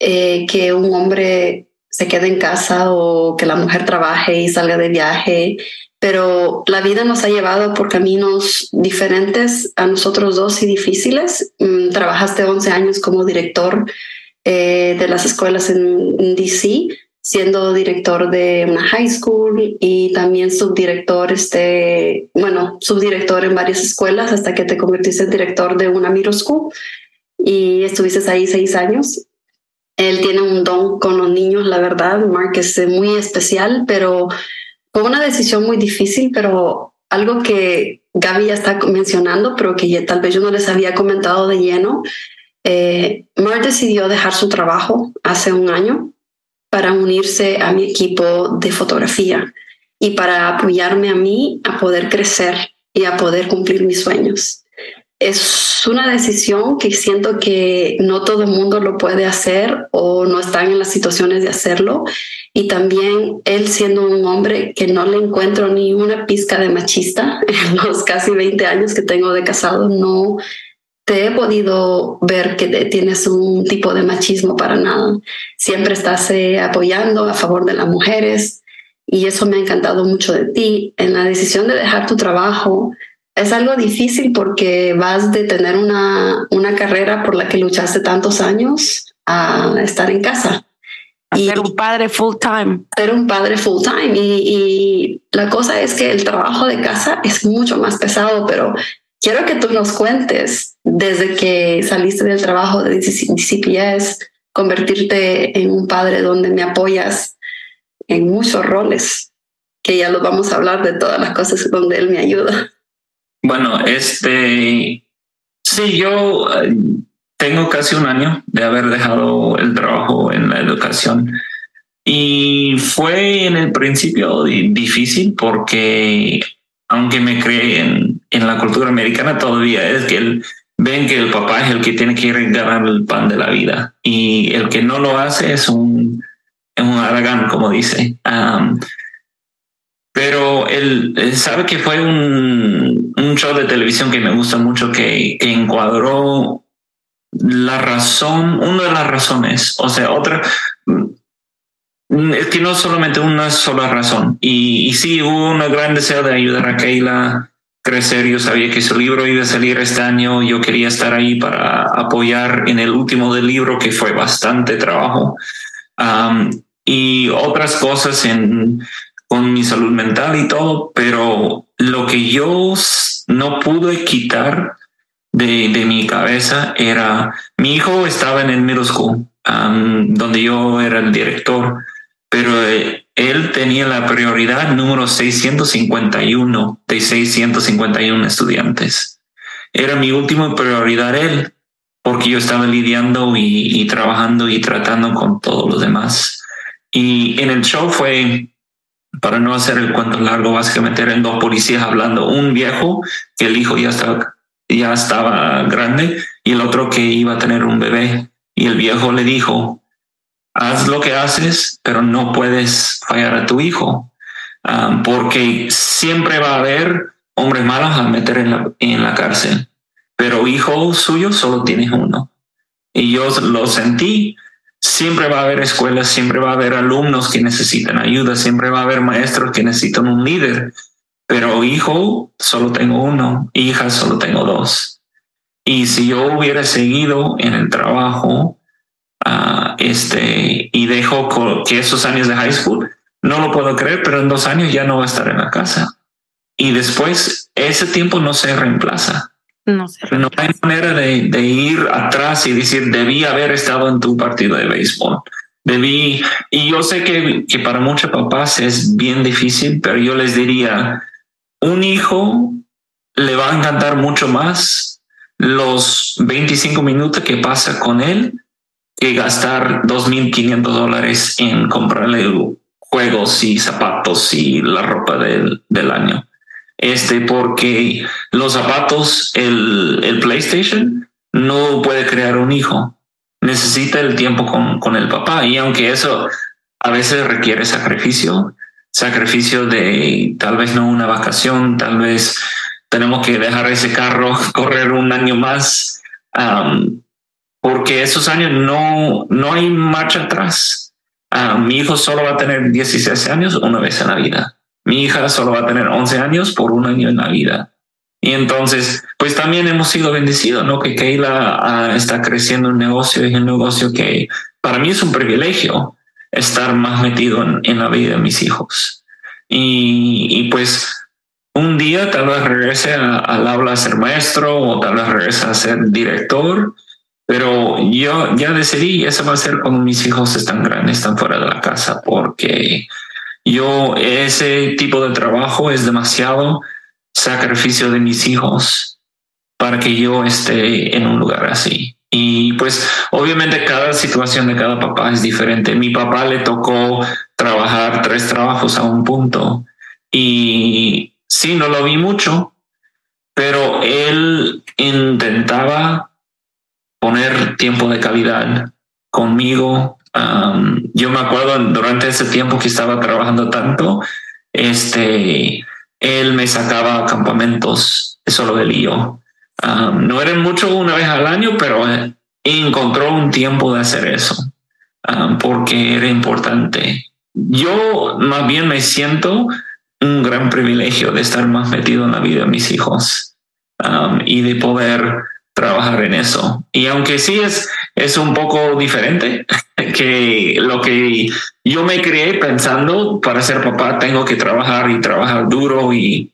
eh, que un hombre se quede en casa o que la mujer trabaje y salga de viaje, pero la vida nos ha llevado por caminos diferentes a nosotros dos y difíciles. Mm, trabajaste 11 años como director eh, de las escuelas en, DC, siendo director de una high school y también subdirector, este, bueno, subdirector en varias escuelas hasta que te convertiste en director de una middle school y estuviste ahí seis años. Él tiene un don con los niños, la verdad. Mark es muy especial, pero fue una decisión muy difícil, pero algo que Gaby ya está mencionando, pero que tal vez yo no les había comentado de lleno. Eh, decidió dejar su trabajo hace un año para unirse a mi equipo de fotografía y para apoyarme a mí a poder crecer y a poder cumplir mis sueños es una decisión que siento que no todo el mundo lo puede hacer o no están en las situaciones de hacerlo. Y también él siendo un hombre que no le encuentro ni una pizca de machista en los casi 20 años que tengo de casado, no te he podido ver que tienes un tipo de machismo para nada. Siempre estás eh, apoyando a favor de las mujeres y eso me ha encantado mucho de ti. En la decisión de dejar tu trabajo, es algo difícil porque vas de tener una, una carrera por la que luchaste tantos años a estar en casa. A ser un padre full time. Ser un padre full time. Y, y, la cosa es que el trabajo de casa es mucho más pesado, pero quiero que tú nos cuentes desde que saliste del trabajo de DCPS, convertirte en un padre donde me apoyas en muchos roles, que ya lo vamos a hablar de todas las cosas donde él me ayuda. Bueno, este, sí, yo eh, tengo casi un año de haber dejado el trabajo en la educación y fue en el principio difícil porque aunque me creen en, la cultura americana todavía es que el, ven que el papá es el que tiene que ganar el pan de la vida y el que no lo hace es un, es un aragán, como dice. Pero él, sabe que fue un, un, show de televisión que me gusta mucho, que, encuadró la razón, una de las razones, o sea, otra, mm, es que no solamente una sola razón. Y, y sí, hubo un gran deseo de ayudar a Keila crecer. Yo sabía que su libro iba a salir este año. Yo quería estar ahí para apoyar en el último del libro, que fue bastante trabajo. y otras cosas en, con mi salud mental y todo, pero lo que yo no pude quitar de, de mi cabeza era, mi hijo estaba en el middle school, donde yo era el director, pero eh, él tenía la prioridad número 651 de 651 estudiantes. Era mi última prioridad él, porque yo estaba lidiando y, trabajando y tratando con todos los demás. Y en el show fue, para no hacer el cuento largo, básicamente eran dos policías hablando, un viejo que el hijo ya estaba, ya estaba grande y el otro que iba a tener un bebé. Y el viejo le dijo, haz lo que haces, pero no puedes fallar a tu hijo, um, porque siempre va a haber hombres malos a meter en la, en la cárcel, pero hijo suyo solo tienes uno. Y yo lo sentí, siempre va a haber escuelas, siempre va a haber alumnos que necesitan ayuda, siempre va a haber maestros que necesitan un líder, pero hijo solo tengo uno, hija solo tengo dos. Y si yo hubiera seguido en el trabajo, uh, este, y dejo que esos años de high school, no lo puedo creer, pero en dos años ya no va a estar en la casa. Y después ese tiempo no se reemplaza. No, no hay manera de, de, ir atrás y decir, debí haber estado en tu partido de béisbol. Debí, y yo sé que, que para muchos papás es bien difícil, pero yo les diría, un hijo le va a encantar mucho más los 25 minutos que pasa con él que gastar 2.500 dólares en comprarle juegos y zapatos y la ropa del, del año. Este, porque los zapatos, el, el, PlayStation no puede crear un hijo. Necesita el tiempo con, con el papá. Y aunque eso a veces requiere sacrificio, sacrificio de tal vez no una vacación, tal vez tenemos que dejar ese carro correr un año más porque esos años no, no hay marcha atrás. Ah, mi hijo solo va a tener 16 años una vez en la vida. Mi hija solo va a tener 11 años por un año en la vida. Y entonces, pues también hemos sido bendecidos, ¿no? Que Keila ah, está creciendo un negocio, es un negocio que para mí es un privilegio estar más metido en, en la vida de mis hijos. Y, y, pues un día tal vez regrese al aula a ser maestro o tal vez regrese a ser director pero yo ya decidí, eso va a ser como mis hijos están grandes, están fuera de la casa, porque yo ese tipo de trabajo es demasiado sacrificio de mis hijos para que yo esté en un lugar así. Y pues obviamente cada situación de cada papá es diferente. Mi papá le tocó trabajar tres trabajos a un punto y sí, no lo vi mucho, pero él intentaba poner tiempo de calidad conmigo. yo me acuerdo durante ese tiempo que estaba trabajando tanto, este, él me sacaba a campamentos, solo él y yo. no eran mucho una vez al año, pero eh, encontró un tiempo de hacer eso porque era importante. Yo más bien me siento un gran privilegio de estar más metido en la vida de mis hijos y de poder trabajar en eso. Y aunque sí es, es un poco diferente que lo que yo me creé pensando para ser papá, tengo que trabajar y trabajar duro y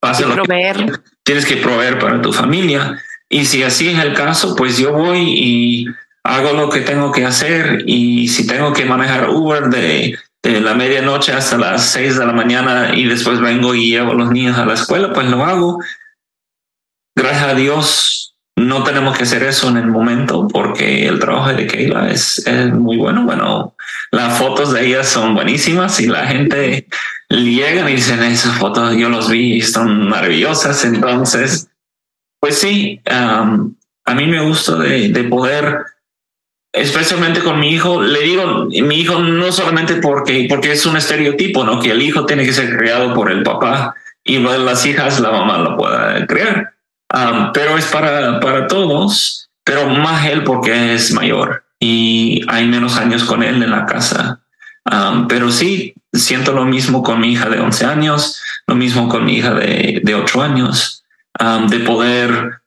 pasa lo proveer. tienes que proveer para tu familia. Y si así es el caso, pues yo voy y hago lo que tengo que hacer. Y si tengo que manejar Uber de, de la medianoche hasta las seis de la mañana y después vengo y llevo a los niños a la escuela, pues lo hago. Gracias a Dios, no tenemos que hacer eso en el momento porque el trabajo de Keila es, muy bueno. Bueno, las fotos de ella son buenísimas y la gente llega y dicen esas fotos yo los vi y son maravillosas. Entonces, pues sí, um, a mí me gusta de, de, poder, especialmente con mi hijo, le digo mi hijo no solamente porque, porque es un estereotipo, no que el hijo tiene que ser criado por el papá y las hijas la mamá lo pueda criar pero es para, para todos, pero más él porque es mayor y hay menos años con él en la casa. pero sí, siento lo mismo con mi hija de 11 años, Lo mismo con mi hija de, de ocho años, de poder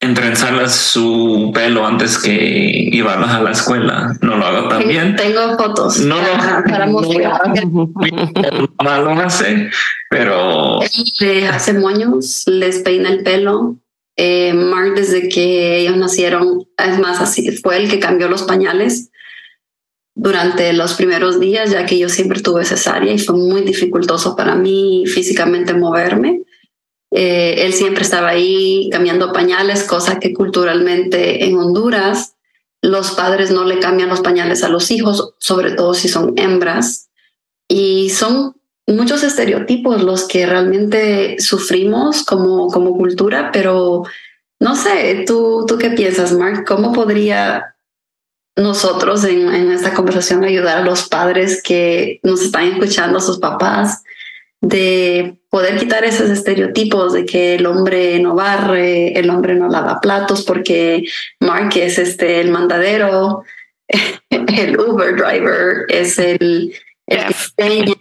entrenzarle su pelo antes que llevarlas a la escuela. No lo hago tan bien. Tengo fotos no, para, mostrar. No lo hace, pero... hace moños, les peina el pelo. Eh, Mark, desde que ellos nacieron, es más, así fue el que cambió los pañales durante los primeros días, ya que yo siempre tuve cesárea y fue muy dificultoso para mí físicamente moverme. Eh, él siempre estaba ahí cambiando pañales, cosa que culturalmente en Honduras los padres no le cambian los pañales a los hijos, sobre todo si son hembras. Y son muchos estereotipos los que realmente sufrimos como, como cultura, pero no sé, ¿tú, ¿tú qué piensas, Mark? ¿Cómo podría nosotros en, en esta conversación ayudar a los padres que nos están escuchando, a sus papás, de poder quitar esos estereotipos de que el hombre no barre, el hombre no lava platos porque Mark es este, el mandadero, el Uber driver es el, el que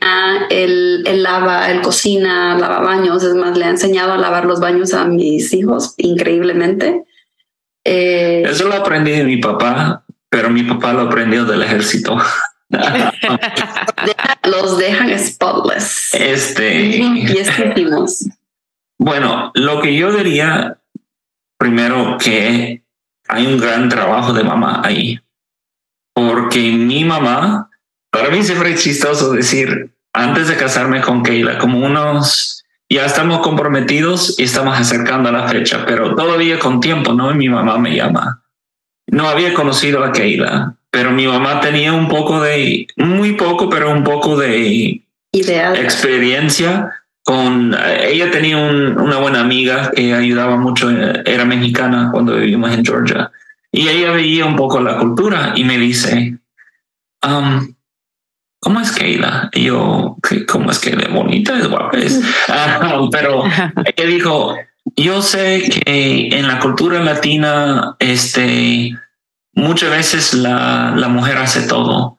el, el lava, el cocina, lava baños. Es más, le ha enseñado a lavar los baños a mis hijos increíblemente. Eh, Eso lo aprendí de mi papá, pero mi papá lo aprendió del ejército. Los dejan spotless. Este. Y Bueno, lo que yo diría primero que hay un gran trabajo de mamá ahí, porque mi mamá, para mí siempre es chistoso decir, antes de casarme con Keila, como unos, ya estamos comprometidos y estamos acercando a la fecha, pero todavía con tiempo, ¿no? Y mi mamá me llama. No había conocido a Keila pero mi mamá tenía un poco de, muy poco, pero un poco de experiencia con, ella tenía una buena amiga que ayudaba mucho, era mexicana cuando vivimos en Georgia, y ella veía un poco la cultura y me dice, um, ¿cómo es Keila? Y yo, ¿cómo es Keila? Bonita, es guapa, ah, pero ella dijo, yo sé que en la cultura latina, este, muchas veces la, la mujer hace todo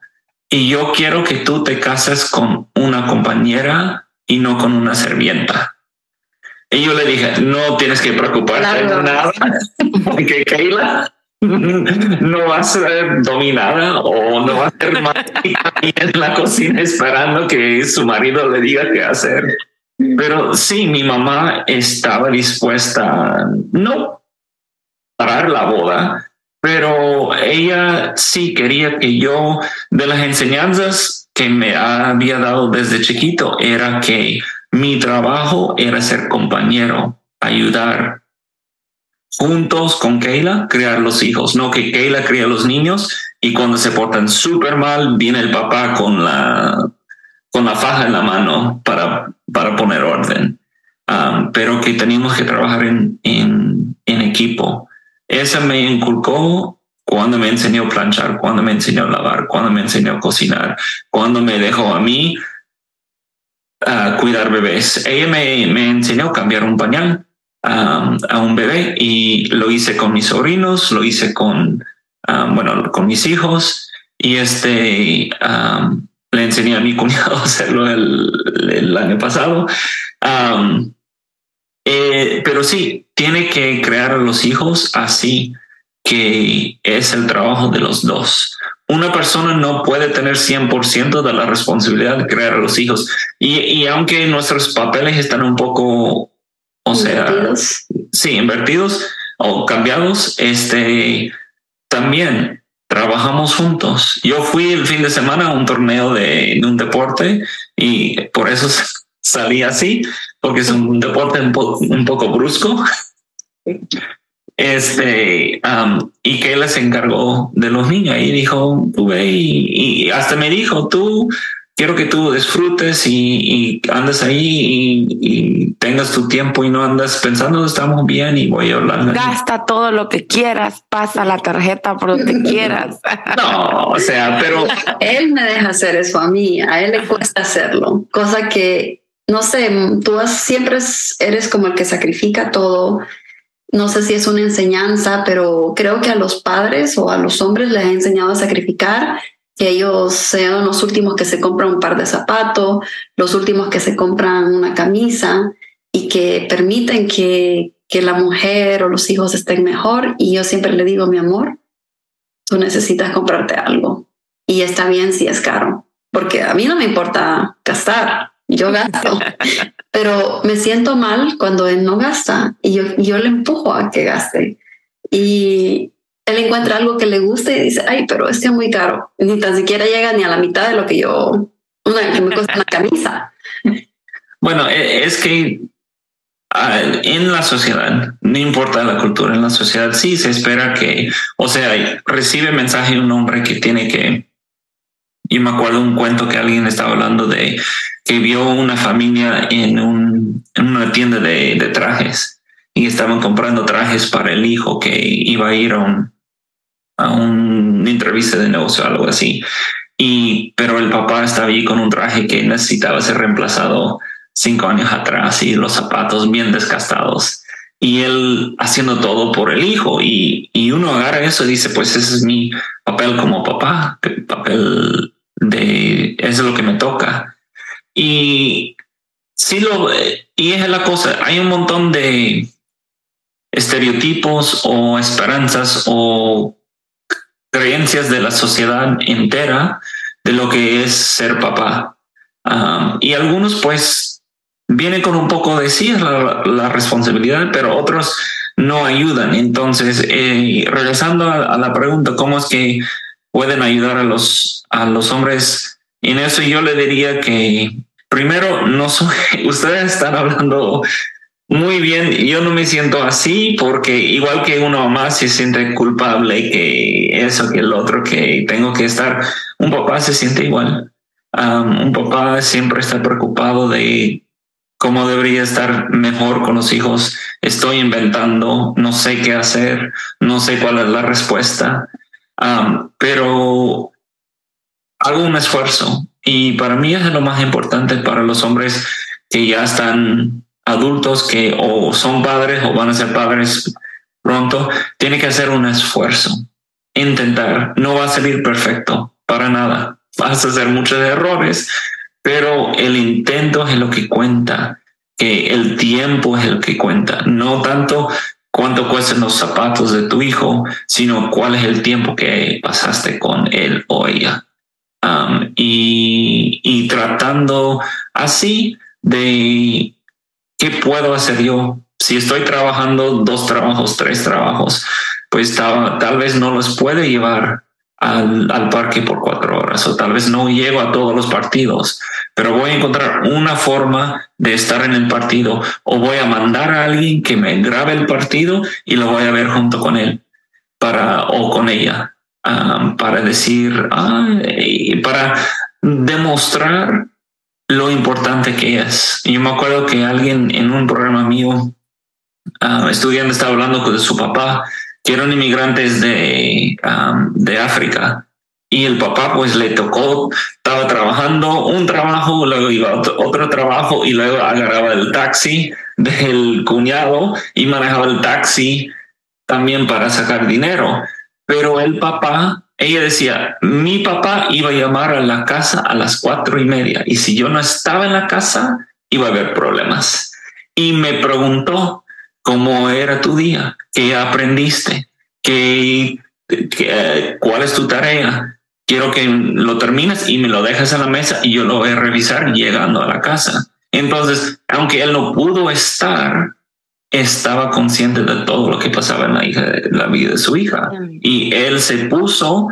y yo quiero que tú te cases con una compañera y no con una servienta. Y yo le dije, no tienes que preocuparte de nada, porque Keila no va a ser dominada o no va a ser más en la cocina esperando que su marido le diga qué hacer. Pero sí, mi mamá estaba dispuesta no parar la boda, pero ella sí quería que yo, de las enseñanzas que me había dado desde chiquito, era que mi trabajo era ser compañero, ayudar juntos con Keila, crear los hijos, no que Keila cría los niños y cuando se portan súper mal, viene el papá con la, con la faja en la mano para, para poner orden. Um, pero que teníamos que trabajar en, en equipo esa me inculcó cuando me enseñó a planchar, cuando me enseñó a lavar, cuando me enseñó a cocinar, cuando me dejó a mí a cuidar bebés. Ella me, me enseñó a cambiar un pañal a un bebé y lo hice con mis sobrinos, lo hice con, um, bueno, con mis hijos y este le enseñé a mi cuñado a hacerlo el año pasado. Eh, pero sí, tiene que crear a los hijos así, que es el trabajo de los dos. Una persona no puede tener 100% de la responsabilidad de crear a los hijos. Y, y aunque nuestros papeles están un poco, o sea, sí, invertidos o cambiados, este, también trabajamos juntos. Yo fui el fin de semana a un torneo de, de un deporte y por eso salí así, porque es un deporte un, un poco brusco. Este, y que él se encargó de los niños y dijo, tú ve y, hasta me dijo, tú quiero que tú disfrutes y, andes ahí y, tengas tu tiempo y no andas pensando estamos bien y voy a hablar. Gasta todo lo que quieras, pasa la tarjeta por donde quieras. No, o sea, pero él me deja hacer eso a mí, a él le cuesta hacerlo, cosa que no sé, tú siempre eres como el que sacrifica todo. No sé si es una enseñanza, pero creo que a los padres o a los hombres les ha enseñado a sacrificar que ellos sean los últimos que se compran un par de zapatos, los últimos que se compran una camisa y que permiten que, que la mujer o los hijos estén mejor. Y yo siempre le digo, mi amor, tú necesitas comprarte algo. Y está bien si es caro, porque a mí no me importa gastar, yo gasto, pero me siento mal cuando él no gasta y yo, yo le empujo a que gaste. Y él encuentra algo que le guste y dice, ay, pero este es muy caro. Ni tan siquiera llega ni a la mitad de lo que yo, una que me cuesta una camisa. Bueno, e, es que en la sociedad, no importa la cultura, en la sociedad sí se espera que, o sea, recibe mensaje un hombre que tiene que, yo me acuerdo un cuento que alguien estaba hablando de que vio una familia en, un, en una tienda de, de trajes y estaban comprando trajes para el hijo que iba a ir a un, a una entrevista de negocio o algo así. Y, pero el papá estaba ahí con un traje que necesitaba ser reemplazado cinco años atrás y los zapatos bien desgastados y él haciendo todo por el hijo y, y uno agarra eso y dice pues ese es mi papel como papá papel de es lo que me toca y sí lo y es la cosa hay un montón de estereotipos o esperanzas o creencias de la sociedad entera de lo que es ser papá. y algunos pues vienen con un poco de sí la, responsabilidad, pero otros no ayudan. Entonces, eh, regresando a, la pregunta, ¿cómo es que pueden ayudar a los, a los hombres en eso? Yo le diría que primero, no soy, ustedes están hablando muy bien, yo no me siento así porque igual que una mamá se siente culpable que eso, que el otro, que tengo que estar, un papá se siente igual. un papá siempre está preocupado de cómo debería estar mejor con los hijos. Estoy inventando, no sé qué hacer, no sé cuál es la respuesta, pero hago un esfuerzo y para mí es lo más importante para los hombres que ya están adultos que o son padres o van a ser padres pronto, tiene que hacer un esfuerzo, intentar. No va a salir perfecto para nada. Vas a hacer muchos errores, pero el intento es lo que cuenta, que el tiempo es el que cuenta, no tanto cuánto cuestan los zapatos de tu hijo, sino cuál es el tiempo que pasaste con él o ella. Y, tratando así de ¿qué puedo hacer yo? Si estoy trabajando dos trabajos, tres trabajos, pues tal, vez no los puede llevar al, parque por cuatro horas o tal vez no llego a todos los partidos, pero voy a encontrar una forma de estar en el partido o voy a mandar a alguien que me grabe el partido y lo voy a ver junto con él para o con ella para decir, para demostrar lo importante que es. Yo me acuerdo que alguien en un programa mío, ah, estudiando, estaba hablando con su papá, que eran inmigrantes de, de África. Y el papá pues le tocó, estaba trabajando un trabajo, luego iba a otro, trabajo y luego agarraba el taxi del cuñado y manejaba el taxi también para sacar dinero. Pero el papá ella decía, mi papá iba a llamar a la casa a las cuatro y media y si yo no estaba en la casa, iba a haber problemas. Y me preguntó cómo era tu día, qué aprendiste, qué, cuál es tu tarea. Quiero que lo termines y me lo dejes en la mesa y yo lo voy a revisar llegando a la casa. Entonces, aunque él no pudo estar, estaba consciente de todo lo que pasaba en la, hija, la vida de su hija. Y él se puso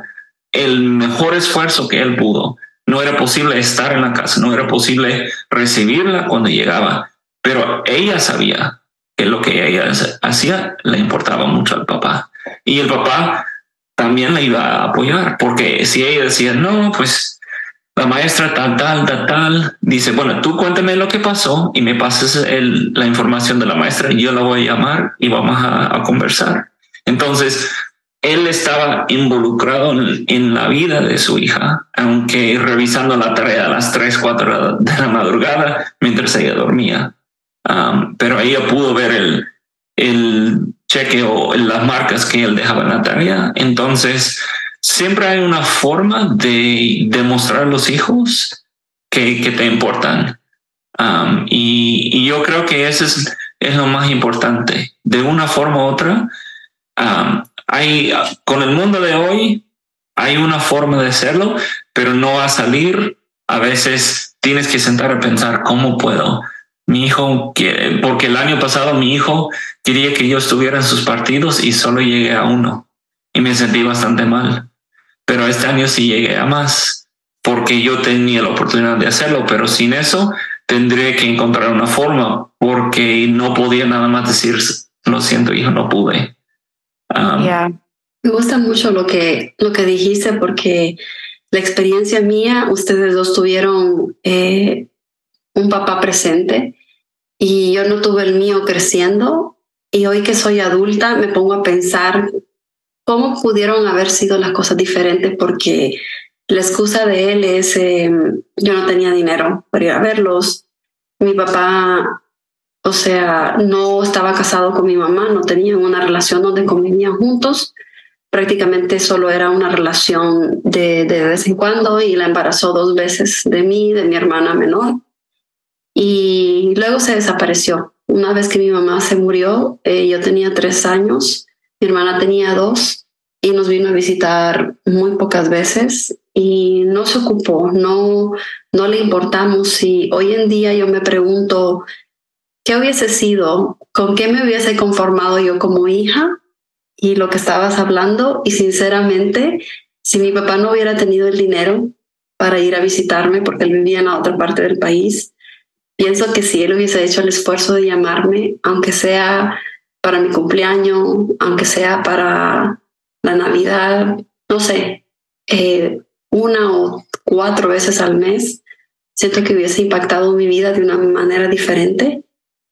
el mejor esfuerzo que él pudo. No era posible estar en la casa, no era posible recibirla cuando llegaba, pero ella sabía que lo que ella hacía le importaba mucho al papá. Y el papá también la iba a apoyar, porque si ella decía, no, pues la maestra tal, tal, tal, tal, dice, bueno, tú cuéntame lo que pasó y me pases la información de la maestra y yo la voy a llamar y vamos a, conversar. Entonces, él estaba involucrado en, la vida de su hija, aunque revisando la tarea a las 3, 4 de la madrugada mientras ella dormía. Um, pero ella pudo ver el, el cheque o las marcas que él dejaba en la tarea. Entonces, siempre hay una forma de demostrar a los hijos que, te importan. Y, yo creo que eso es, lo más importante. De una forma u otra, hay, con el mundo de hoy, hay una forma de hacerlo, pero no va a salir. A veces tienes que sentar a pensar cómo puedo. Mi hijo, porque el año pasado mi hijo quería que yo estuviera en sus partidos y solo llegué a uno y me sentí bastante mal. Pero este año sí llegué a más porque yo tenía la oportunidad de hacerlo, pero sin eso tendré que encontrar una forma porque no podía nada más decir, lo siento, hijo, no pude. Um, me gusta mucho lo que, lo que dijiste porque la experiencia mía, ustedes dos tuvieron eh, un papá presente y yo no tuve el mío creciendo y hoy que soy adulta me pongo a pensar cómo pudieron haber sido las cosas diferentes porque la excusa de él es em, yo no tenía dinero para ir a verlos. Mi papá, o sea, no estaba casado con mi mamá, no tenían una relación donde convivían juntos prácticamente solo era una relación de, de vez en cuando y la embarazó dos veces de mí, de mi hermana menor. Y luego se desapareció. Una vez que mi mamá se murió, eh, yo tenía tres años, mi hermana tenía dos y nos vino a visitar muy pocas veces y no se ocupó, no, no le importamos. Y hoy en día yo me pregunto, ¿qué hubiese sido? ¿Con qué me hubiese conformado yo como hija? y lo que estabas hablando y sinceramente, si mi papá no hubiera tenido el dinero para ir a visitarme porque él vivía en la otra parte del país, pienso que si él hubiese hecho el esfuerzo de llamarme, aunque sea para mi cumpleaños, aunque sea para la Navidad, no sé, eh, una o cuatro veces al mes, siento que hubiese impactado mi vida de una manera diferente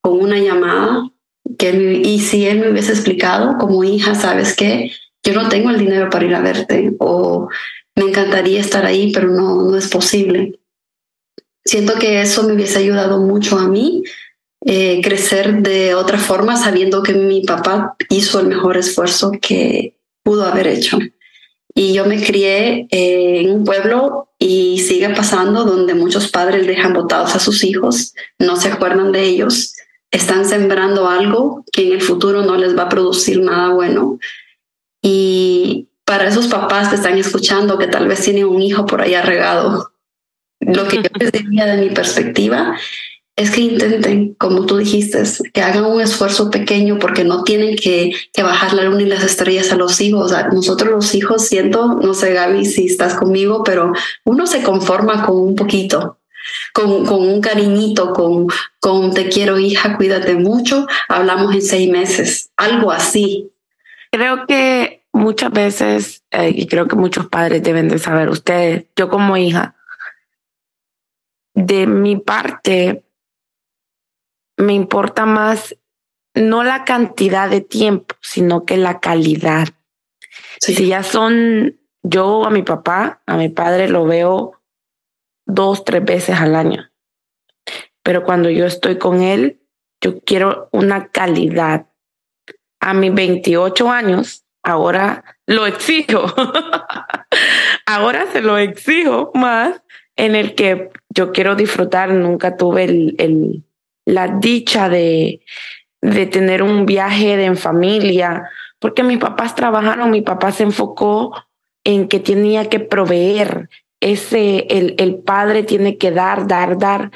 con una llamada que y si él me hubiese explicado como hija, sabes que yo no tengo el dinero para ir a verte o me encantaría estar ahí, pero no, no es posible. Siento que eso me hubiese ayudado mucho a mí eh, crecer de otra forma, sabiendo que mi papá hizo el mejor esfuerzo que pudo haber hecho. Y yo me crié eh, en un pueblo y sigue pasando donde muchos padres dejan botados a sus hijos, no se acuerdan de ellos están sembrando algo que en el futuro no les va a producir nada bueno. Y para esos papás que están escuchando, que tal vez tienen un hijo por allá regado, lo que yo les diría de mi perspectiva es que intenten, como tú dijiste, que hagan un esfuerzo pequeño porque no tienen que, que bajar la luna y las estrellas a los hijos. nosotros los hijos, siento, no sé Gaby si estás conmigo, pero uno se conforma con un poquito con, con un cariñito, con, con te quiero hija, cuídate mucho, hablamos en seis meses, algo así. Creo que muchas veces, eh, y creo que muchos padres deben de saber, ustedes, yo como hija, de mi parte, me importa más no la cantidad de tiempo, sino que la calidad. Si ya son, yo a mi papá, a mi padre lo veo dos, tres veces al año. Pero cuando yo estoy con él, yo quiero una calidad. A mis 28 años, ahora lo exijo. ahora se lo exijo más en el que yo quiero disfrutar. Nunca tuve el, la dicha de, de tener un viaje de en familia, porque mis papás trabajaron, mi papá se enfocó en que tenía que proveer, ese, el, el padre tiene que dar, dar, dar.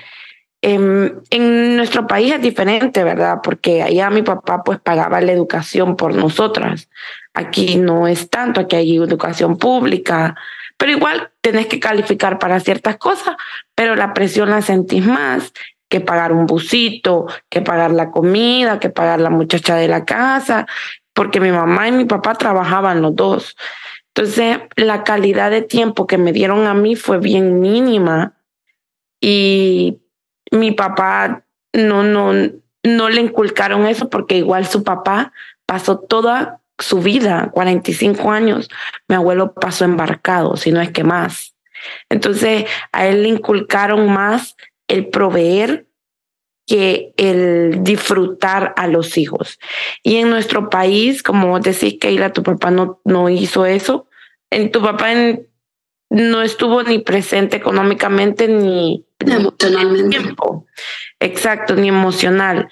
En, en, nuestro país es diferente, ¿verdad? Porque allá mi papá pues pagaba la educación por nosotras. Aquí no es tanto, aquí hay educación pública, pero igual tenés que calificar para ciertas cosas, pero la presión la sentís más que pagar un busito, que pagar la comida, que pagar la muchacha de la casa, porque mi mamá y mi papá trabajaban los dos. Entonces, la calidad de tiempo que me dieron a mí fue bien mínima y mi papá no, no, no le inculcaron eso porque igual su papá pasó toda su vida, 45 años, mi abuelo pasó embarcado, si no es que más. Entonces, a él le inculcaron más el proveer que el disfrutar a los hijos. Y en nuestro país, como vos decís, Keila, tu papá no, no hizo eso, en tu papá no estuvo ni presente económicamente ni emocionalmente. Tiempo. Exacto, ni emocional.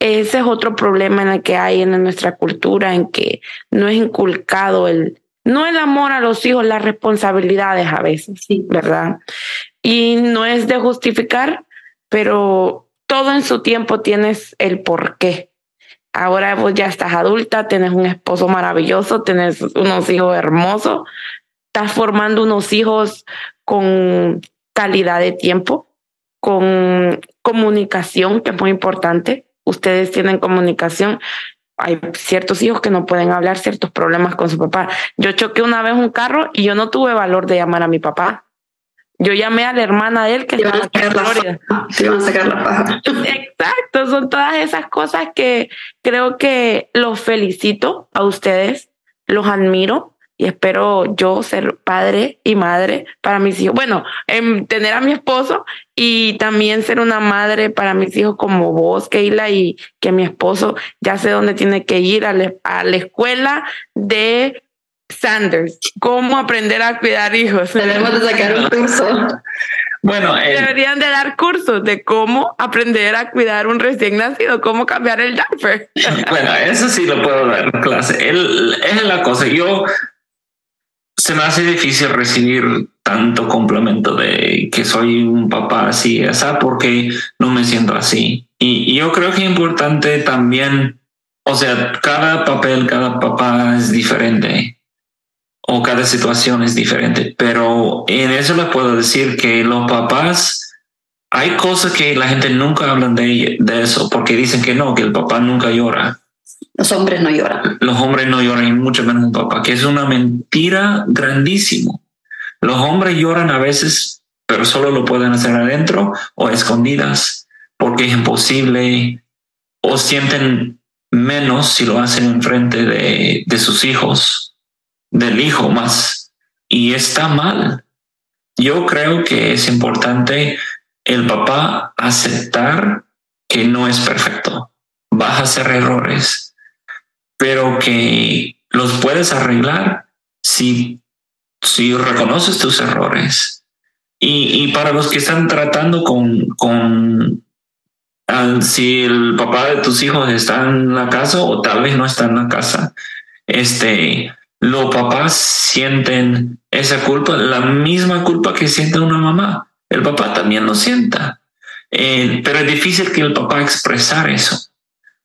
Ese es otro problema en el que hay en nuestra cultura, en que no es inculcado el, no el amor a los hijos, las responsabilidades a veces, sí. ¿verdad? Y no es de justificar, pero todo en su tiempo tienes el por qué. Ahora vos ya estás adulta, tienes un esposo maravilloso, tienes unos hijos hermosos, estás formando unos hijos con calidad de tiempo, con comunicación, que es muy importante. Ustedes tienen comunicación. Hay ciertos hijos que no pueden hablar ciertos problemas con su papá. Yo choqué una vez un carro y yo no tuve valor de llamar a mi papá. Yo llamé a la hermana de él que Florida. Te iban a sacar la paja. Exacto, son todas esas cosas que creo que los felicito a ustedes, los admiro y espero yo ser padre y madre para mis hijos. Bueno, en tener a mi esposo y también ser una madre para mis hijos como vos, Keila, y que mi esposo ya sé dónde tiene que ir a, a la escuela de Sanders. ¿Cómo aprender a cuidar hijos? Debemos de sacar un curso. Bueno, eh, deberían de dar cursos de cómo aprender a cuidar un recién nacido, cómo cambiar el diaper. Bueno, eso sí lo puedo dar clase. Él, es la cosa. Yo se me hace difícil recibir tanto complemento de que soy un papá así, esa porque no me siento así. Y, yo creo que es importante también, o sea, cada papel, cada papá es diferente o cada situación es diferente, pero en eso le puedo decir que los papás, hay cosas que la gente nunca hablan de, de eso porque dicen que no, que el papá nunca llora. Los hombres no lloran. Los hombres no lloran y mucho menos un papá, que es una mentira grandísimo. Los hombres lloran a veces, pero solo lo pueden hacer adentro o escondidas porque es imposible o sienten menos si lo hacen enfrente de, de sus hijos, del hijo más. Y está mal. Yo creo que es importante el papá aceptar que no es perfecto. Vas a hacer errores pero que los puedes arreglar si, si reconoces tus errores. Y, y para los que están tratando con, con si el papá de tus hijos está en la casa o tal vez no está en la casa, este, los papás sienten esa culpa, la misma culpa que siente una mamá. El papá también lo sienta. Eh, pero es difícil que el papá expresar eso,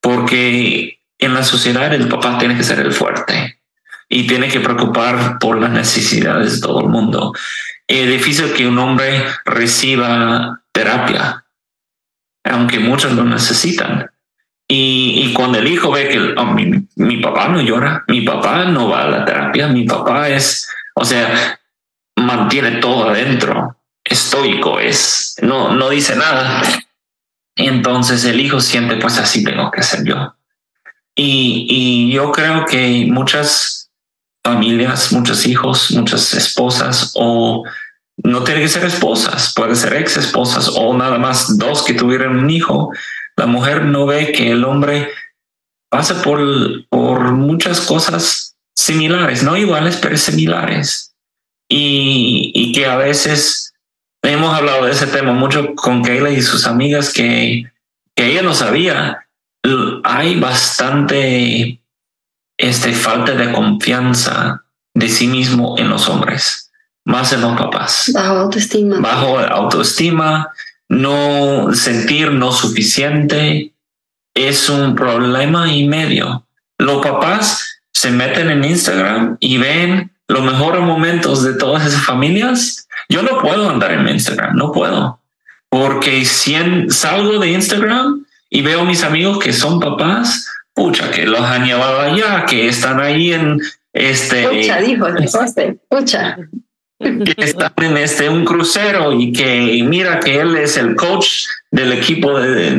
porque en la sociedad el papá tiene que ser el fuerte y tiene que preocupar por las necesidades de todo el mundo. Es difícil que un hombre reciba terapia, aunque muchos lo necesitan. Y, cuando el hijo ve que oh, mi, mi, papá no llora, mi papá no va a la terapia, mi papá es, o sea, mantiene todo adentro, estoico, es, no, no dice nada. Entonces el hijo siente, pues así tengo que ser yo. Y, yo creo que muchas familias, muchos hijos, muchas esposas o no tiene que ser esposas, puede ser ex esposas o nada más dos que tuvieran un hijo. La mujer no ve que el hombre pasa por, por muchas cosas similares, no iguales, pero similares. Y, y que a veces hemos hablado de ese tema mucho con Kayla y sus amigas que, que ella no sabía hay bastante este, falta de confianza de sí mismo en los hombres, más en los papás. Bajo autoestima. Bajo autoestima, no sentir no suficiente es un problema y medio. Los papás se meten en Instagram y ven los mejores momentos de todas esas familias. Yo no puedo andar en Instagram, no puedo. Porque si salgo de Instagram, y veo mis amigos que son papás, pucha, que los han llevado allá, que están ahí en este. Pucha, dijo, pucha. Que están en este un crucero y que mira que él es el coach del equipo de,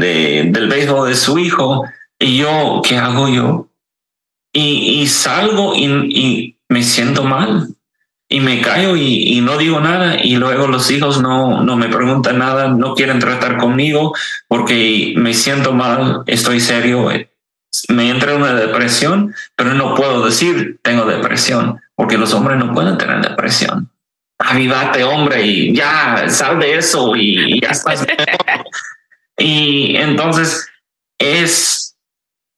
del béisbol de su hijo. Y yo, ¿qué hago yo? Y, y salgo y, y me siento mal y me callo y, no digo nada y luego los hijos no, no me preguntan nada, no quieren tratar conmigo porque me siento mal, estoy serio, me entra una depresión, pero no puedo decir tengo depresión porque los hombres no pueden tener depresión. Avivate, hombre, y ya, sal de eso y ya estás. y entonces es,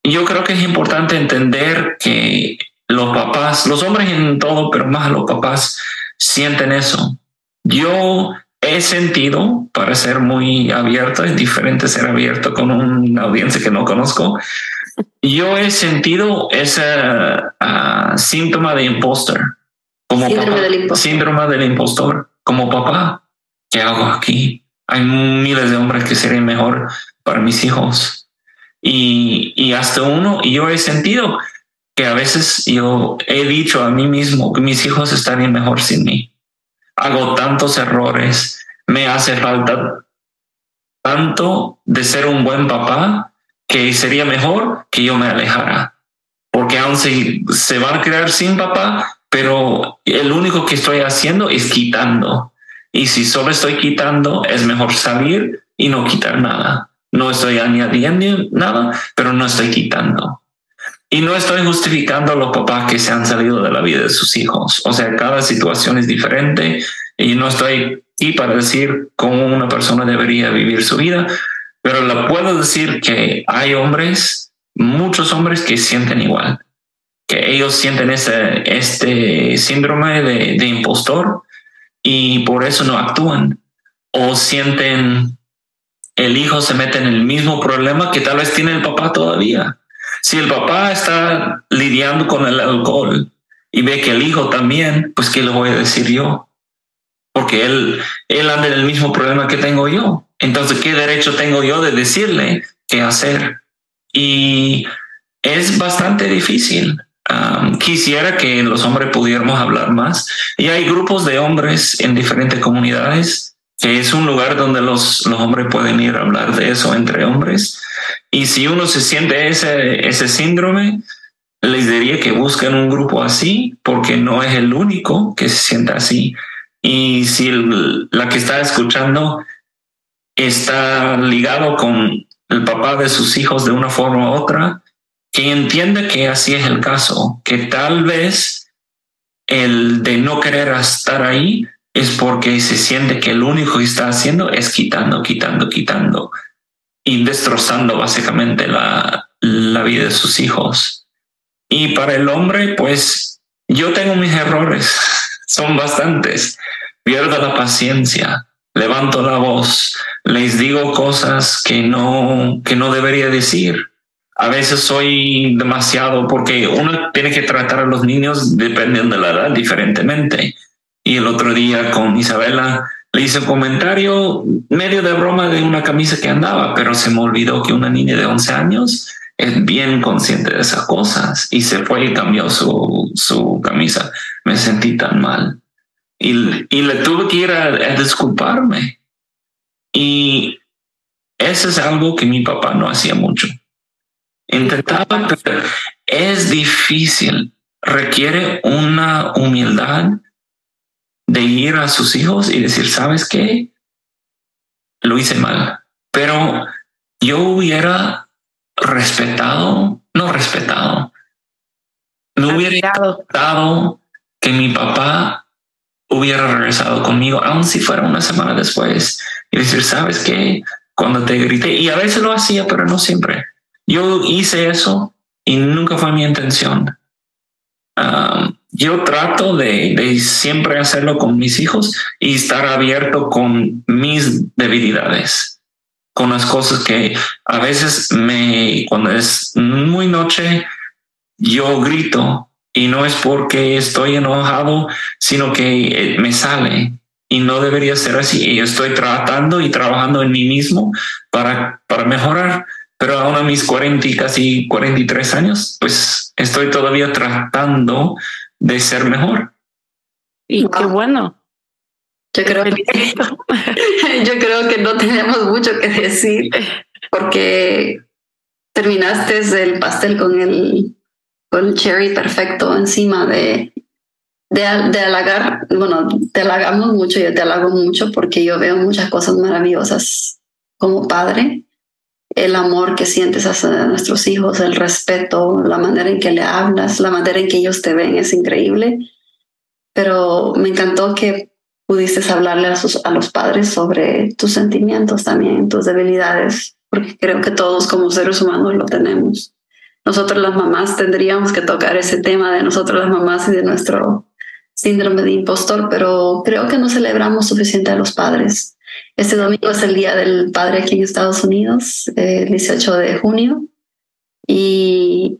yo creo que es importante entender que los papás, los hombres en todo, pero más los papás sienten eso. Yo he sentido, para ser muy abierto, es diferente ser abierto con una audiencia que no conozco. Yo he sentido ese uh, síntoma de impostor, como síndrome, del síndrome del impostor, como papá. ¿Qué hago aquí? Hay miles de hombres que serían mejor para mis hijos. Y, y hasta uno, y yo he sentido que a veces yo he dicho a mí mismo que mis hijos estarían mejor sin mí hago tantos errores, me hace falta tanto de ser un buen papá que sería mejor que yo me alejara. Porque aún se, se van a crear sin papá, pero el único que estoy haciendo es quitando. Y si solo estoy quitando, es mejor salir y no quitar nada. No estoy añadiendo nada, pero no estoy quitando. Y no estoy justificando a los papás que se han salido de la vida de sus hijos. O sea, cada situación es diferente y no estoy aquí para decir cómo una persona debería vivir su vida, pero le puedo decir que hay hombres, muchos hombres que sienten igual, que ellos sienten este, este síndrome de, de impostor y por eso no actúan o sienten el hijo se mete en el mismo problema que tal vez tiene el papá todavía si el papá está lidiando con el alcohol y ve que el hijo también, pues ¿qué le voy a decir yo? Porque él, él anda en el mismo problema que tengo yo. Entonces, ¿qué derecho tengo yo de decirle qué hacer? Y es bastante difícil. Quisiera que los hombres pudiéramos hablar más. Y hay grupos de hombres en diferentes comunidades que es un lugar donde los, los hombres pueden ir a hablar de eso entre hombres. Y si uno se siente ese, ese síndrome, les diría que busquen un grupo así, porque no es el único que se sienta así. Y si la que está escuchando está ligado con el papá de sus hijos de una forma u otra, que entienda que así es el caso, que tal vez el de no querer estar ahí es porque se siente que lo único que está haciendo es quitando, quitando, quitando y destrozando básicamente la, la vida de sus hijos. Y para el hombre, pues yo tengo mis errores, son bastantes. Pierdo la paciencia, levanto la voz, les digo cosas que no, que no debería decir. A veces soy demasiado porque uno tiene que tratar a los niños dependiendo de la edad diferentemente. Y el otro día con Isabela le hice un comentario medio de broma de una camisa que andaba, pero se me olvidó que una niña de 11 años es bien consciente de esas cosas y se fue y cambió su, su camisa. Me sentí tan mal y, y le tuve que ir a, a disculparme. Y eso es algo que mi papá no hacía mucho. Intentaba, pero es difícil, requiere una humildad de ir a sus hijos y decir, ¿sabes qué? Lo hice mal, pero yo hubiera respetado, no respetado, no hubiera respetado que mi papá hubiera regresado conmigo, aun si fuera una semana después, y decir, ¿sabes qué? Cuando te grité, y a veces lo hacía, pero no siempre. Yo hice eso y nunca fue mi intención. Yo trato de, siempre hacerlo con mis hijos y estar abierto con mis debilidades, con las cosas que a veces me, cuando es muy noche, yo grito y no es porque estoy enojado, sino que eh, me sale y no debería ser así. Y estoy tratando y trabajando en mí mismo para, para mejorar. Pero aún a mis 40 y casi 43 años, pues estoy todavía tratando de ser mejor. Y qué bueno. Yo creo, que, yo creo que no tenemos mucho que decir porque terminaste el pastel con el, con el cherry perfecto encima de, de, de halagar. Bueno, te halagamos mucho, yo te halago mucho porque yo veo muchas cosas maravillosas como padre el amor que sientes hacia nuestros hijos, el respeto, la manera en que le hablas, la manera en que ellos te ven es increíble. pero me encantó que pudiste hablarle a, sus, a los padres sobre tus sentimientos también, tus debilidades, porque creo que todos como seres humanos lo tenemos. Nosotros las mamás tendríamos que tocar ese tema de nosotros las mamás y de nuestro síndrome de impostor, pero creo que no celebramos suficiente a los padres. Este domingo es el Día del Padre aquí en Estados Unidos, el 18 de junio, y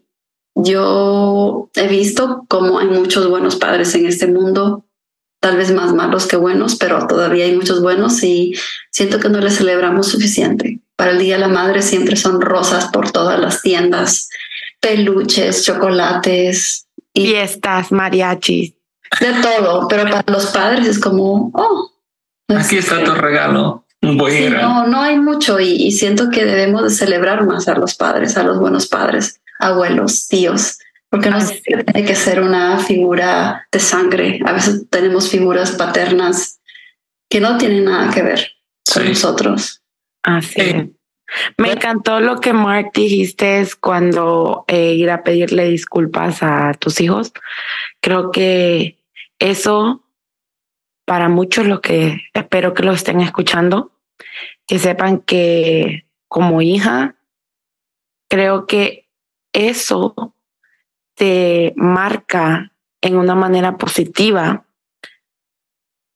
yo he visto como hay muchos buenos padres en este mundo, tal vez más malos que buenos, pero todavía hay muchos buenos y siento que no les celebramos suficiente. Para el Día de la Madre siempre son rosas por todas las tiendas, peluches, chocolates. Y Fiestas, mariachis. De todo, pero para los padres es como, oh. Aquí está tu regalo. Sí, no, no hay mucho y, y, siento que debemos de celebrar más a los padres, a los buenos padres abuelos, tíos, porque no tiene que ser una figura de sangre. A veces tenemos figuras paternas que no tienen nada que ver con nosotros. Así. Me encantó lo que Mark dijiste es cuando eh, ir a pedirle disculpas a tus hijos. Creo que eso, para muchos, lo que espero que lo estén escuchando, que sepan que como hija, creo que eso te marca en una manera positiva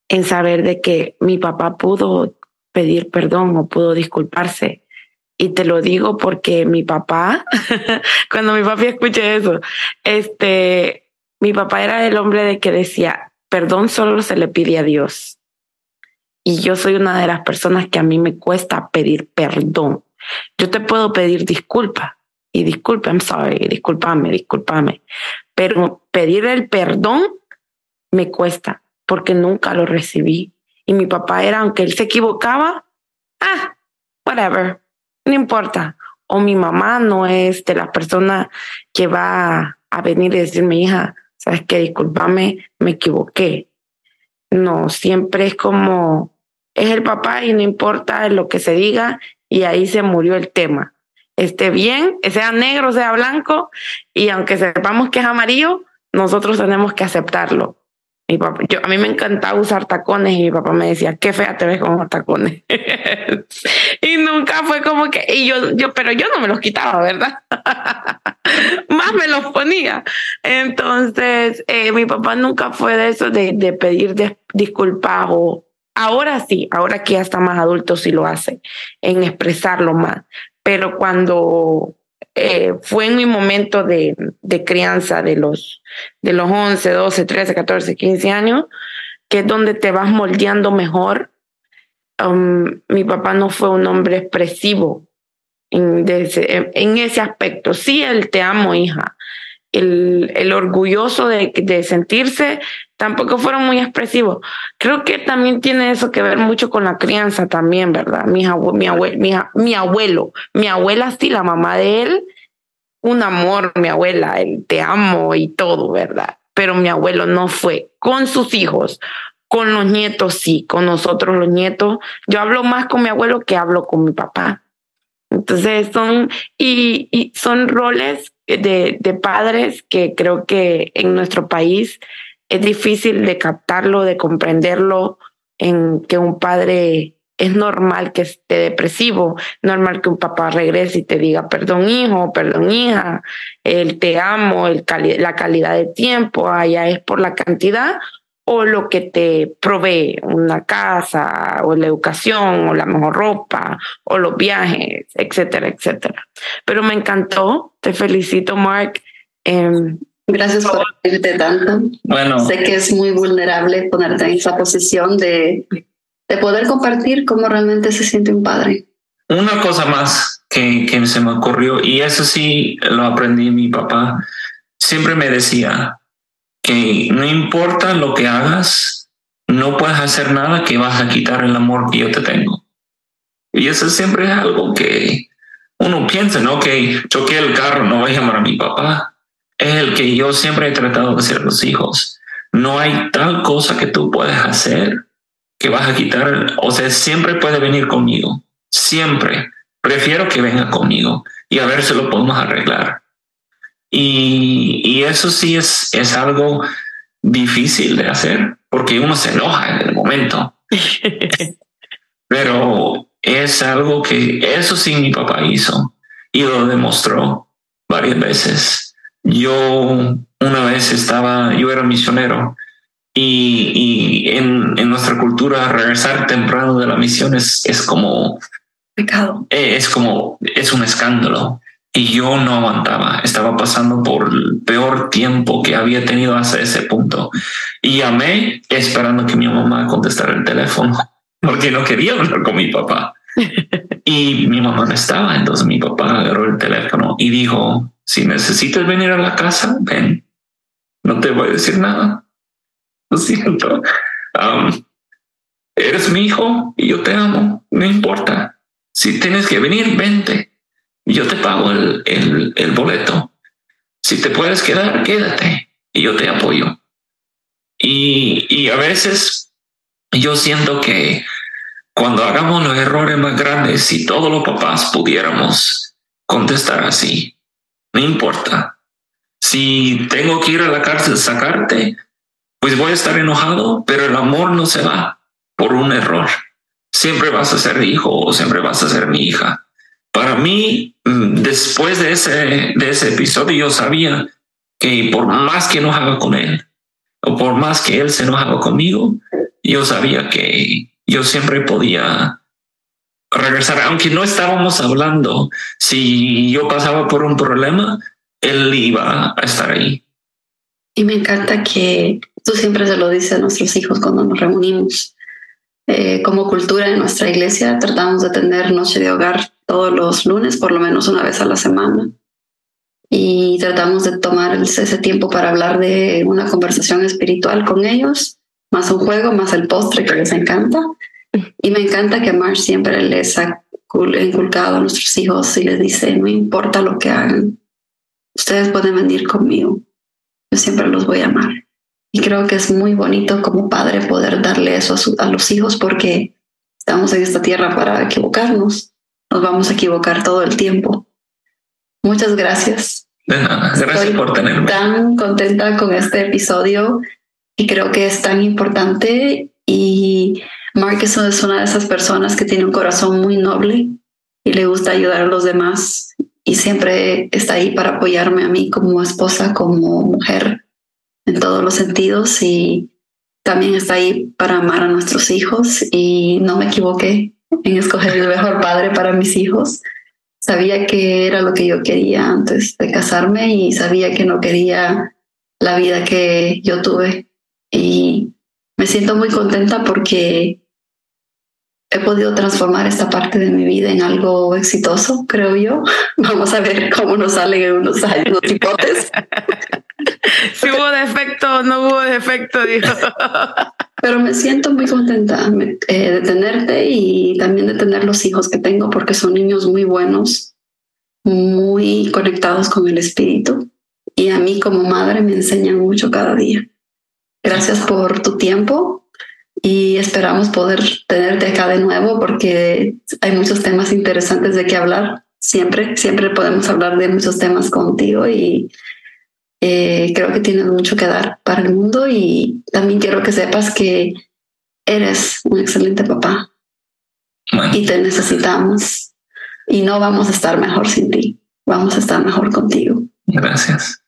en saber de que mi papá pudo pedir perdón o pudo disculparse. Y te lo digo porque mi papá, cuando mi papi escuche eso, este, mi papá era el hombre de que decía, perdón solo se le pide a Dios. Y yo soy una de las personas que a mí me cuesta pedir perdón. Yo te puedo pedir disculpa, y disculpe, I'm sorry, discúlpame, discúlpame. Pero pedir el perdón me cuesta porque nunca lo recibí. Y mi papá era, aunque él se equivocaba, ah, whatever, no importa. O mi mamá no es de la persona que va a venir y decirme, hija, sabes que discúlpame, me equivoqué. No, siempre es como, es el papá y no importa lo que se diga y ahí se murió el tema esté bien, sea negro, sea blanco, y aunque sepamos que es amarillo, nosotros tenemos que aceptarlo. Mi papá, yo, a mí me encantaba usar tacones y mi papá me decía, qué fea te ves con los tacones. y nunca fue como que, y yo, yo, pero yo no me los quitaba, ¿verdad? Más me los ponía. Entonces, eh, mi papá nunca fue de eso, de, de pedir disculpas o, ahora sí, ahora que ya está más adulto sí lo hace, en expresarlo más pero cuando eh, fue en mi momento de, de, crianza de los, de los 11, 12, 13, 14, 15 años, que es donde te vas moldeando mejor. Um, mi papá no fue un hombre expresivo en, ese, en ese aspecto. Sí, él te amo, hija, el, orgulloso de, sentirse, tampoco fueron muy expresivos. Creo que también tiene eso que ver mucho con la crianza también, ¿verdad? Mi, mi, abuelo, mi, abuelo, mi abuela sí, la mamá de él, un amor, mi abuela, el te amo y todo, ¿verdad? Pero mi abuelo no fue con sus hijos, con los nietos sí, con nosotros los nietos. Yo hablo más con mi abuelo que hablo con mi papá. Entonces son, y son roles de, de padres que creo que en nuestro país es difícil de captarlo, de comprenderlo, en que un padre es normal que esté depresivo, normal que un papá regrese y te diga, perdón hijo, perdón hija, el te amo, el la calidad de tiempo, allá es por la cantidad o lo que te provee, una casa o la educación o la mejor ropa o los viajes, etcétera, etcétera. Pero me encantó, te felicito Mark. Em, Gracias por decirte tanto. Bueno. Sé que es muy vulnerable ponerte en esa posición de, de poder compartir cómo realmente se siente un padre. Una cosa más que, que se me ocurrió, y eso sí lo aprendí mi papá, siempre me decía, que no importa lo que hagas, no puedes hacer nada que vas a quitar el amor que yo te tengo. Y eso siempre es algo que uno piensa, ¿no? Que choqué el carro, no voy a llamar a mi papá. Es el que yo siempre he tratado de hacer los hijos. No hay tal cosa que tú puedes hacer que vas a quitar, o sea, siempre puede venir conmigo. Siempre. Prefiero que venga conmigo y a ver si lo podemos arreglar. Y, y eso sí es, es algo difícil de hacer porque uno se enoja en el momento. Pero es algo que eso sí mi papá hizo y lo demostró varias veces. Yo una vez estaba, yo era misionero y, en, en, nuestra cultura regresar temprano de la misión es, es como pecado. Eh, es como, es un escándalo. Y yo no aguantaba, estaba pasando por el peor tiempo que había tenido hasta ese punto. Y llamé esperando que mi mamá contestara el teléfono, porque no quería hablar con mi papá. y mi mamá no estaba, entonces mi papá agarró el teléfono y dijo, si necesitas venir a la casa, ven, no te voy a decir nada. Lo siento. Um, eres mi hijo y yo te amo, no importa. Si tienes que venir, vente. Yo te pago el, el, boleto. Si te puedes quedar, quédate y yo te apoyo. Y, y a veces yo siento que cuando hagamos los errores más grandes, si todos los papás pudiéramos contestar así, no importa. Si tengo que ir a la cárcel sacarte, pues voy a estar enojado, pero el amor no se va por un error. Siempre vas a ser hijo o siempre vas a ser mi hija. Para mí, mm, después de ese, de ese episodio, yo sabía que por más que enojaba con él, o por más que él se enojaba conmigo, yo sabía que yo siempre podía regresar, aunque no estábamos hablando, si yo pasaba por un problema, él iba a estar ahí. Y me encanta que tú siempre se lo dices a nuestros hijos cuando nos reunimos. Eh, como cultura en nuestra iglesia tratamos de tener noche de hogar todos los lunes, por lo menos una vez a la semana. Y tratamos de tomar ese tiempo para hablar de una conversación espiritual con ellos, más un juego, más el postre que les encanta. Y me encanta que Marsh siempre les ha inculcado a nuestros hijos y les dice, no importa lo que hagan, ustedes pueden venir conmigo yo siempre los voy a amar. Y creo que es muy bonito como padre poder darle eso a, los hijos porque estamos en esta tierra para equivocarnos. Nos vamos a equivocar todo el tiempo. Muchas gracias. De nada, gracias por tenerme. Tan contenta con este episodio y creo que es tan importante. Y Mark es una de esas personas que tiene un corazón muy noble y le gusta ayudar a los demás y siempre está ahí para apoyarme a mí como esposa, como mujer, en todos los sentidos y también está ahí para amar a nuestros hijos y no me equivoqué en escoger el mejor padre para mis hijos. Sabía que era lo que yo quería antes de casarme y sabía que no quería la vida que yo tuve. Y me siento muy contenta porque he podido transformar esta parte de mi vida en algo exitoso, creo yo. Vamos a ver cómo nos salen en unos años los hipotes. si hubo defecto, no hubo defecto, dijo. Pero me siento muy contenta eh, de tenerte y también de tener los hijos que tengo porque son niños muy buenos, muy conectados con el espíritu y a mí como madre me enseñan mucho cada día. Gracias por tu tiempo y esperamos poder tenerte acá de nuevo porque hay muchos temas interesantes de qué hablar. Siempre, siempre podemos hablar de muchos temas contigo y eh, creo que tienes mucho que dar para el mundo y también quiero que sepas que eres un excelente papá y te necesitamos y no vamos a estar mejor sin ti, vamos a estar mejor contigo. Gracias.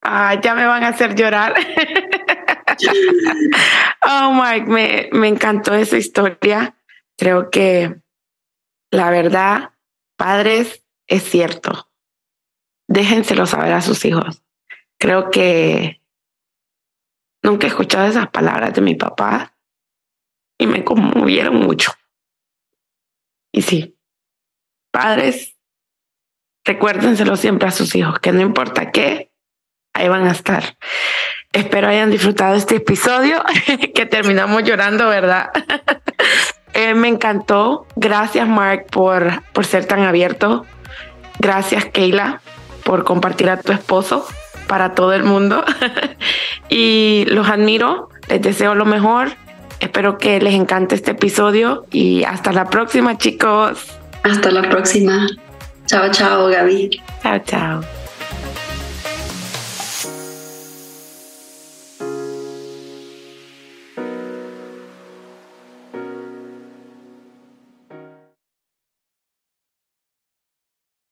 Ah, ya me van a hacer llorar. oh, Mike, me, me encantó esa historia. Creo que la verdad, padres, es cierto. Déjenselo saber a sus hijos. Creo que nunca he escuchado esas palabras de mi papá y me conmovieron mucho. Y sí, padres, recuérdenselo siempre a sus hijos, que no importa qué, ahí van a estar. Espero hayan disfrutado este episodio, que terminamos llorando, ¿verdad? Eh, me encantó. Gracias, Mark, por, por ser tan abierto. Gracias, Keila, por compartir a tu esposo para todo el mundo. y los admiro, les deseo lo mejor. Espero que les encante este episodio y hasta la próxima, chicos. Hasta la próxima. Chao, chao, Gaby. Chao, chao.